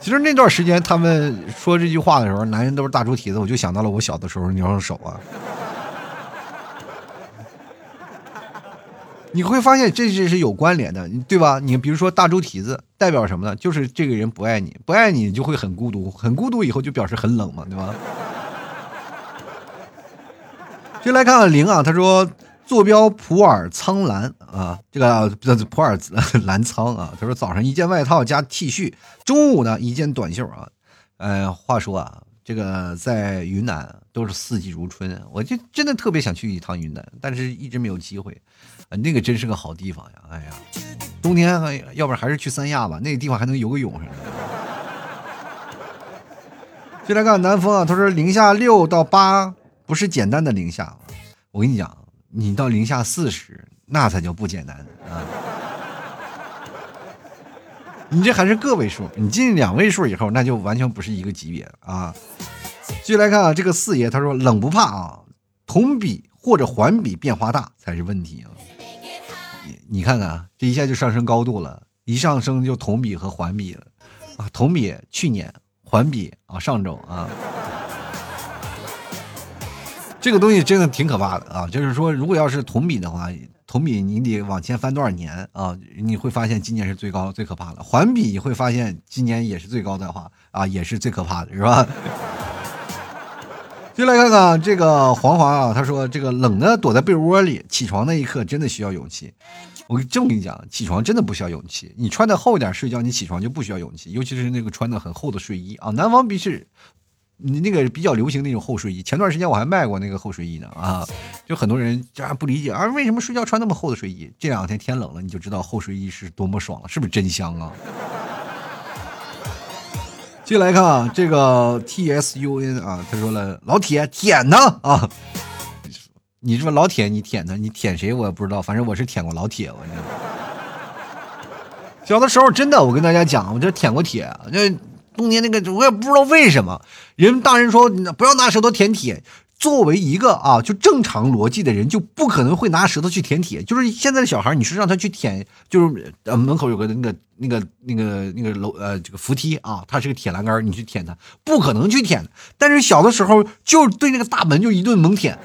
其实那段时间他们说这句话的时候，男人都是大猪蹄子，我就想到了我小的时候那双手啊。你会发现这这是有关联的，对吧？你比如说大猪蹄子代表什么呢？就是这个人不爱你，不爱你就会很孤独，很孤独以后就表示很冷嘛，对吧？就来看看零啊，他说坐标普洱苍蓝啊，这个普洱蓝苍啊，他说早上一件外套加 T 恤，中午呢一件短袖啊。呃，话说啊，这个在云南都是四季如春，我就真的特别想去一趟云南，但是一直没有机会。那个真是个好地方呀！哎呀，冬天要不然还是去三亚吧，那个地方还能游个泳什么的。就来看南风啊，他说零下六到八不是简单的零下，我跟你讲，你到零下四十那才叫不简单啊！你这还是个位数，你进两位数以后，那就完全不是一个级别啊！继续来看啊，这个四爷他说冷不怕啊，同比或者环比变化大才是问题啊！你看看啊，这一下就上升高度了，一上升就同比和环比了，啊，同比去年，环比啊上周啊，这个东西真的挺可怕的啊！就是说，如果要是同比的话，同比你得往前翻多少年啊？你会发现今年是最高最可怕的，环比你会发现今年也是最高的话啊，也是最可怕的，是吧？[LAUGHS] 就来看看这个黄华啊，他说这个冷的躲在被窝里，起床那一刻真的需要勇气。我这么跟你讲，起床真的不需要勇气。你穿的厚一点睡觉，你起床就不需要勇气。尤其是那个穿的很厚的睡衣啊，南方必是，你那个比较流行那种厚睡衣。前段时间我还卖过那个厚睡衣呢啊，就很多人家不理解啊，为什么睡觉穿那么厚的睡衣？这两天天冷了，你就知道厚睡衣是多么爽了，是不是真香啊？接来看啊，这个 T S U N 啊，他说了，老铁舔他啊！你说老铁，你舔他，你舔谁我也不知道，反正我是舔过老铁，我这。小的时候真的，我跟大家讲，我这舔过铁，那冬天那个我也不知道为什么，人大人说不要拿舌头舔铁。作为一个啊，就正常逻辑的人，就不可能会拿舌头去舔铁。就是现在的小孩，你是让他去舔，就是门口有个那个那个那个那个楼呃这个扶梯啊，它是个铁栏杆，你去舔它，不可能去舔。但是小的时候就对那个大门就一顿猛舔，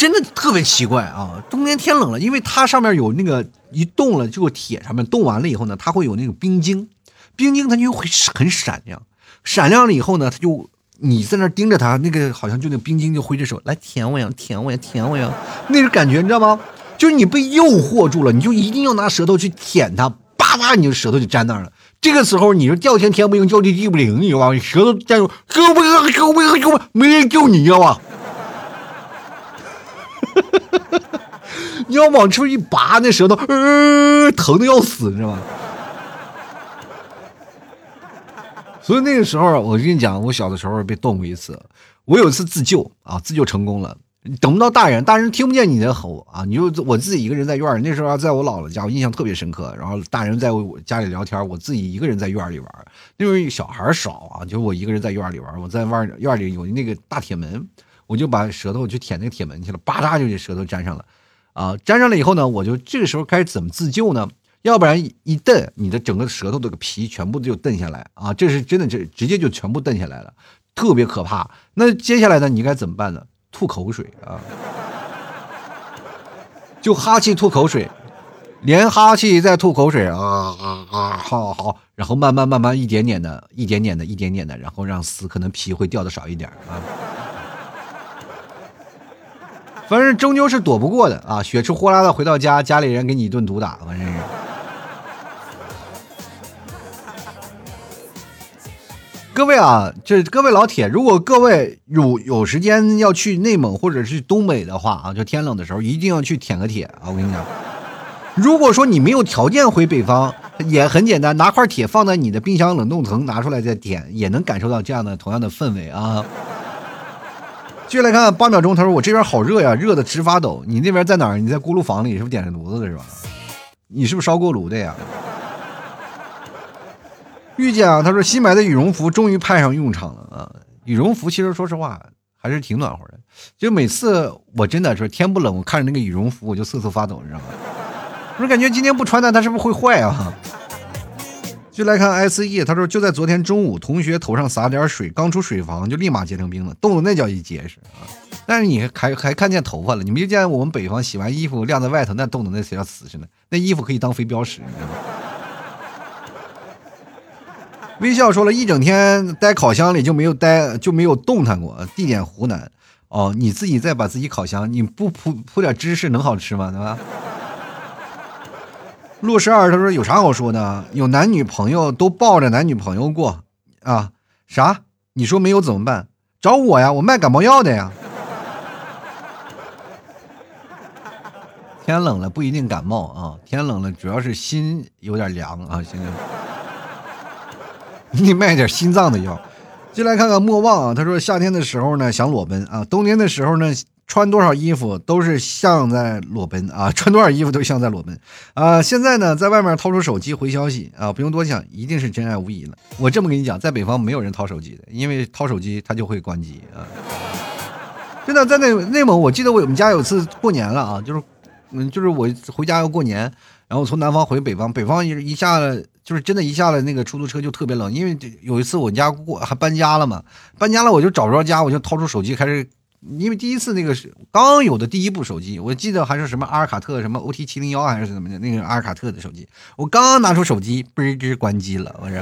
真的特别奇怪啊！冬天天冷了，因为它上面有那个一冻了，就铁上面冻完了以后呢，它会有那种冰晶，冰晶它就会很闪亮，闪亮了以后呢，它就。你在那盯着它，那个好像就那冰晶就挥着手来舔我呀，舔我呀，舔我呀，那种感觉你知道吗？就是你被诱惑住了，你就一定要拿舌头去舔它，叭叭，你的舌头就粘那儿了。这个时候你是叫天天不应，叫地地不灵，你知道吧？舌头粘住，救命啊！救命啊！救！没人救，你知道吧？哈哈哈你要往出一拔，那舌头，呃，疼的要死，你知道吗？所以那个时候，我跟你讲，我小的时候被冻过一次。我有一次自救啊，自救成功了。等不到大人，大人听不见你的吼啊，你就我自己一个人在院里。那时候在我姥姥家，我印象特别深刻。然后大人在我家里聊天，我自己一个人在院里玩。因为小孩少啊，就我一个人在院里玩。我在院院里有那个大铁门，我就把舌头去舔那个铁门去了，叭嗒就给舌头粘上了。啊，粘上了以后呢，我就这个时候开始怎么自救呢？要不然一蹬，你的整个舌头这个皮全部就蹬下来啊！这是真的，这直接就全部蹬下来了，特别可怕。那接下来呢，你该怎么办呢？吐口水啊，就哈气吐口水，连哈气再吐口水啊啊啊！好好，然后慢慢慢慢一点点的，一点点的，一点点的，然后让丝可能皮会掉的少一点啊。反正终究是躲不过的啊！血吃呼啦的回到家，家里人给你一顿毒打，反正是。各位啊，这各位老铁，如果各位有有时间要去内蒙或者是东北的话啊，就天冷的时候一定要去舔个铁啊！我跟你讲，如果说你没有条件回北方，也很简单，拿块铁放在你的冰箱冷冻层，拿出来再舔，也能感受到这样的同样的氛围啊。继续来看八秒钟，他说我这边好热呀，热的直发抖。你那边在哪儿？你在锅炉房里是不是点着炉子的是吧？你是不是烧锅炉的呀？遇见啊，他说新买的羽绒服终于派上用场了啊！羽绒服其实说实话还是挺暖和的，就每次我真的是天不冷，我看着那个羽绒服我就瑟瑟发抖，你知道吗？我感觉今天不穿它，它是不是会坏啊？就来看 S E，他说就在昨天中午，同学头上洒点水，刚出水房就立马结成冰了，冻的那叫一结实啊！但是你还还看见头发了，你没见我们北方洗完衣服晾在外头，那冻的那才叫死似的，那衣服可以当飞镖使，你知道吗？微笑说了一整天待烤箱里就没有待就没有动弹过，地点湖南。哦，你自己再把自己烤箱，你不铺铺点芝士能好吃吗？对吧？陆十二他说有啥好说的？有男女朋友都抱着男女朋友过啊？啥？你说没有怎么办？找我呀，我卖感冒药的呀。天冷了不一定感冒啊，天冷了主要是心有点凉啊，行行。你卖点心脏的药，进来看看莫忘啊。他说夏天的时候呢想裸奔啊，冬天的时候呢穿多少衣服都是像在裸奔啊，[LAUGHS] 穿多少衣服都像在裸奔啊。现在呢在外面掏出手机回消息啊，不用多想，一定是真爱无疑了。我这么跟你讲，在北方没有人掏手机的，因为掏手机他就会关机啊。真的在内内蒙，我记得我们家有次过年了啊，就是嗯就是我回家要过年。然后从南方回北方，北方一一下了，就是真的，一下了那个出租车就特别冷，因为有一次我家过还搬家了嘛，搬家了我就找不着家，我就掏出手机开始，因为第一次那个是刚有的第一部手机，我记得还是什么阿尔卡特什么 O T 七零幺还是怎么的，那个阿尔卡特的手机，我刚拿出手机，嘣吱关机了，我说。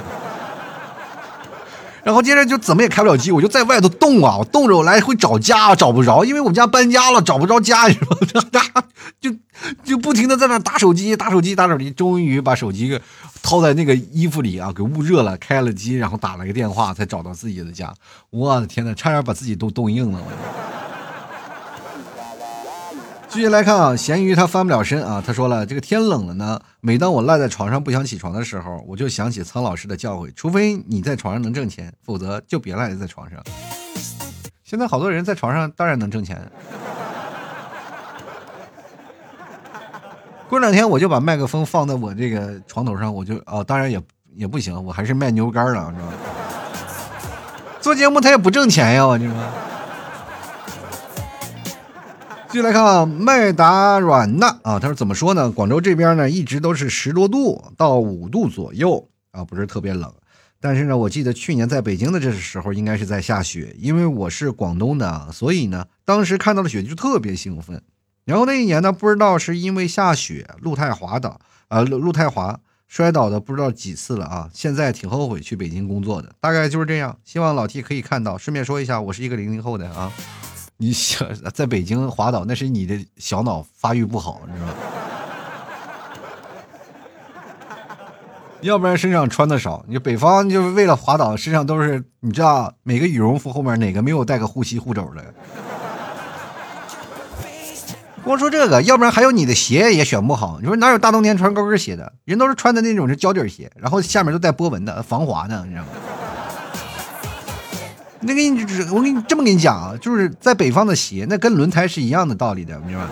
然后接着就怎么也开不了机，我就在外头冻啊，我冻着我来回找家找不着，因为我们家搬家了，找不着家，你知道吗？就 [LAUGHS] 就不停的在那打手机，打手机，打手机，终于把手机给掏在那个衣服里啊，给捂热了，开了机，然后打了个电话，才找到自己的家。我的天呐，差点把自己都冻硬了。我继续来看啊，咸鱼他翻不了身啊，他说了，这个天冷了呢，每当我赖在床上不想起床的时候，我就想起苍老师的教诲，除非你在床上能挣钱，否则就别赖在床上。现在好多人在床上当然能挣钱。过两天我就把麦克风放在我这个床头上，我就哦，当然也也不行，我还是卖牛肝了，是吧？做节目他也不挣钱呀，我你说。继续来看啊，麦达软娜啊，他说怎么说呢？广州这边呢一直都是十多度到五度左右啊，不是特别冷。但是呢，我记得去年在北京的这时候应该是在下雪，因为我是广东的，所以呢，当时看到了雪就特别兴奋。然后那一年呢，不知道是因为下雪路太滑倒啊，路路太滑摔倒的不知道几次了啊。现在挺后悔去北京工作的，大概就是这样。希望老 T 可以看到。顺便说一下，我是一个零零后的啊。你想在北京滑倒，那是你的小脑发育不好，你知道吗？要不然身上穿的少。你北方就是为了滑倒，身上都是你知道每个羽绒服后面哪个没有带个护膝护肘的？光说这个，要不然还有你的鞋也选不好。你说哪有大冬天穿高跟鞋的？人都是穿的那种是胶底鞋，然后下面都带波纹的，防滑的，你知道吗？那给你，我给你这么跟你讲啊，就是在北方的鞋，那跟轮胎是一样的道理的，明白吗？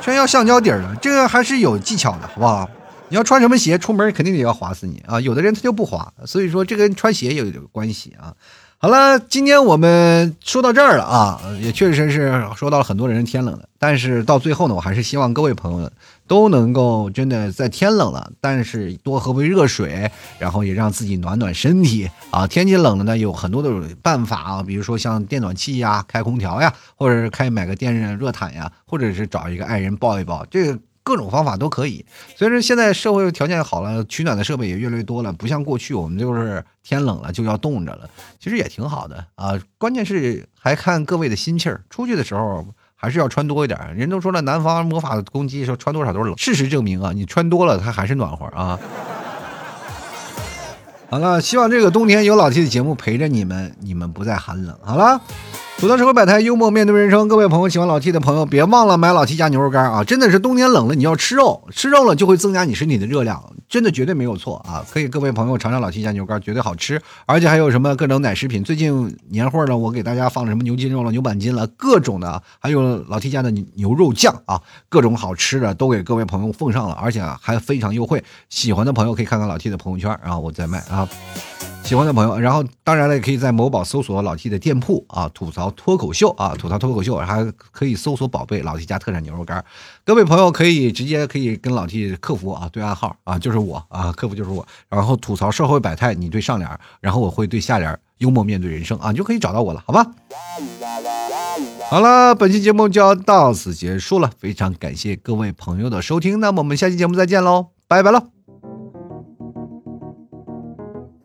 全要橡胶底儿的，这个还是有技巧的，好不好？你要穿什么鞋出门，肯定得要滑死你啊！有的人他就不滑，所以说这跟穿鞋有有关系啊。好了，今天我们说到这儿了啊，也确实是说到了很多人天冷了，但是到最后呢，我还是希望各位朋友都能够真的在天冷了，但是多喝杯热水，然后也让自己暖暖身体啊。天气冷了呢，有很多的办法啊，比如说像电暖气呀、开空调呀，或者是开买个电热毯呀，或者是找一个爱人抱一抱，这个。各种方法都可以。所以说现在社会条件好了，取暖的设备也越来越多了，不像过去我们就是天冷了就要冻着了，其实也挺好的啊。关键是还看各位的心气儿，出去的时候还是要穿多一点。人都说了，南方魔法攻击说穿多少都是冷，事实证明啊，你穿多了它还是暖和啊。[LAUGHS] 好了，希望这个冬天有老 T 的节目陪着你们，你们不再寒冷。好了。吐槽社会百态，幽默面对人生。各位朋友，喜欢老 T 的朋友，别忘了买老 T 家牛肉干啊！真的是冬天冷了，你要吃肉，吃肉了就会增加你身体的热量，真的绝对没有错啊！可以，各位朋友尝尝老 T 家牛肉干，绝对好吃。而且还有什么各种奶食品，最近年货呢，我给大家放了什么牛筋肉了、牛板筋了，各种的，还有老 T 家的牛肉酱啊，各种好吃的都给各位朋友奉上了，而且还非常优惠。喜欢的朋友可以看看老 T 的朋友圈，然后我再卖啊。喜欢的朋友，然后当然了，也可以在某宝搜索老 T 的店铺啊，吐槽脱口秀啊，吐槽脱口秀，还可以搜索宝贝老 T 家特产牛肉干。各位朋友可以直接可以跟老 T 客服啊对暗号啊，就是我啊，客服就是我，然后吐槽社会百态，你对上联，然后我会对下联，幽默面对人生啊，你就可以找到我了，好吧？好了，本期节目就要到此结束了，非常感谢各位朋友的收听，那么我们下期节目再见喽，拜拜喽。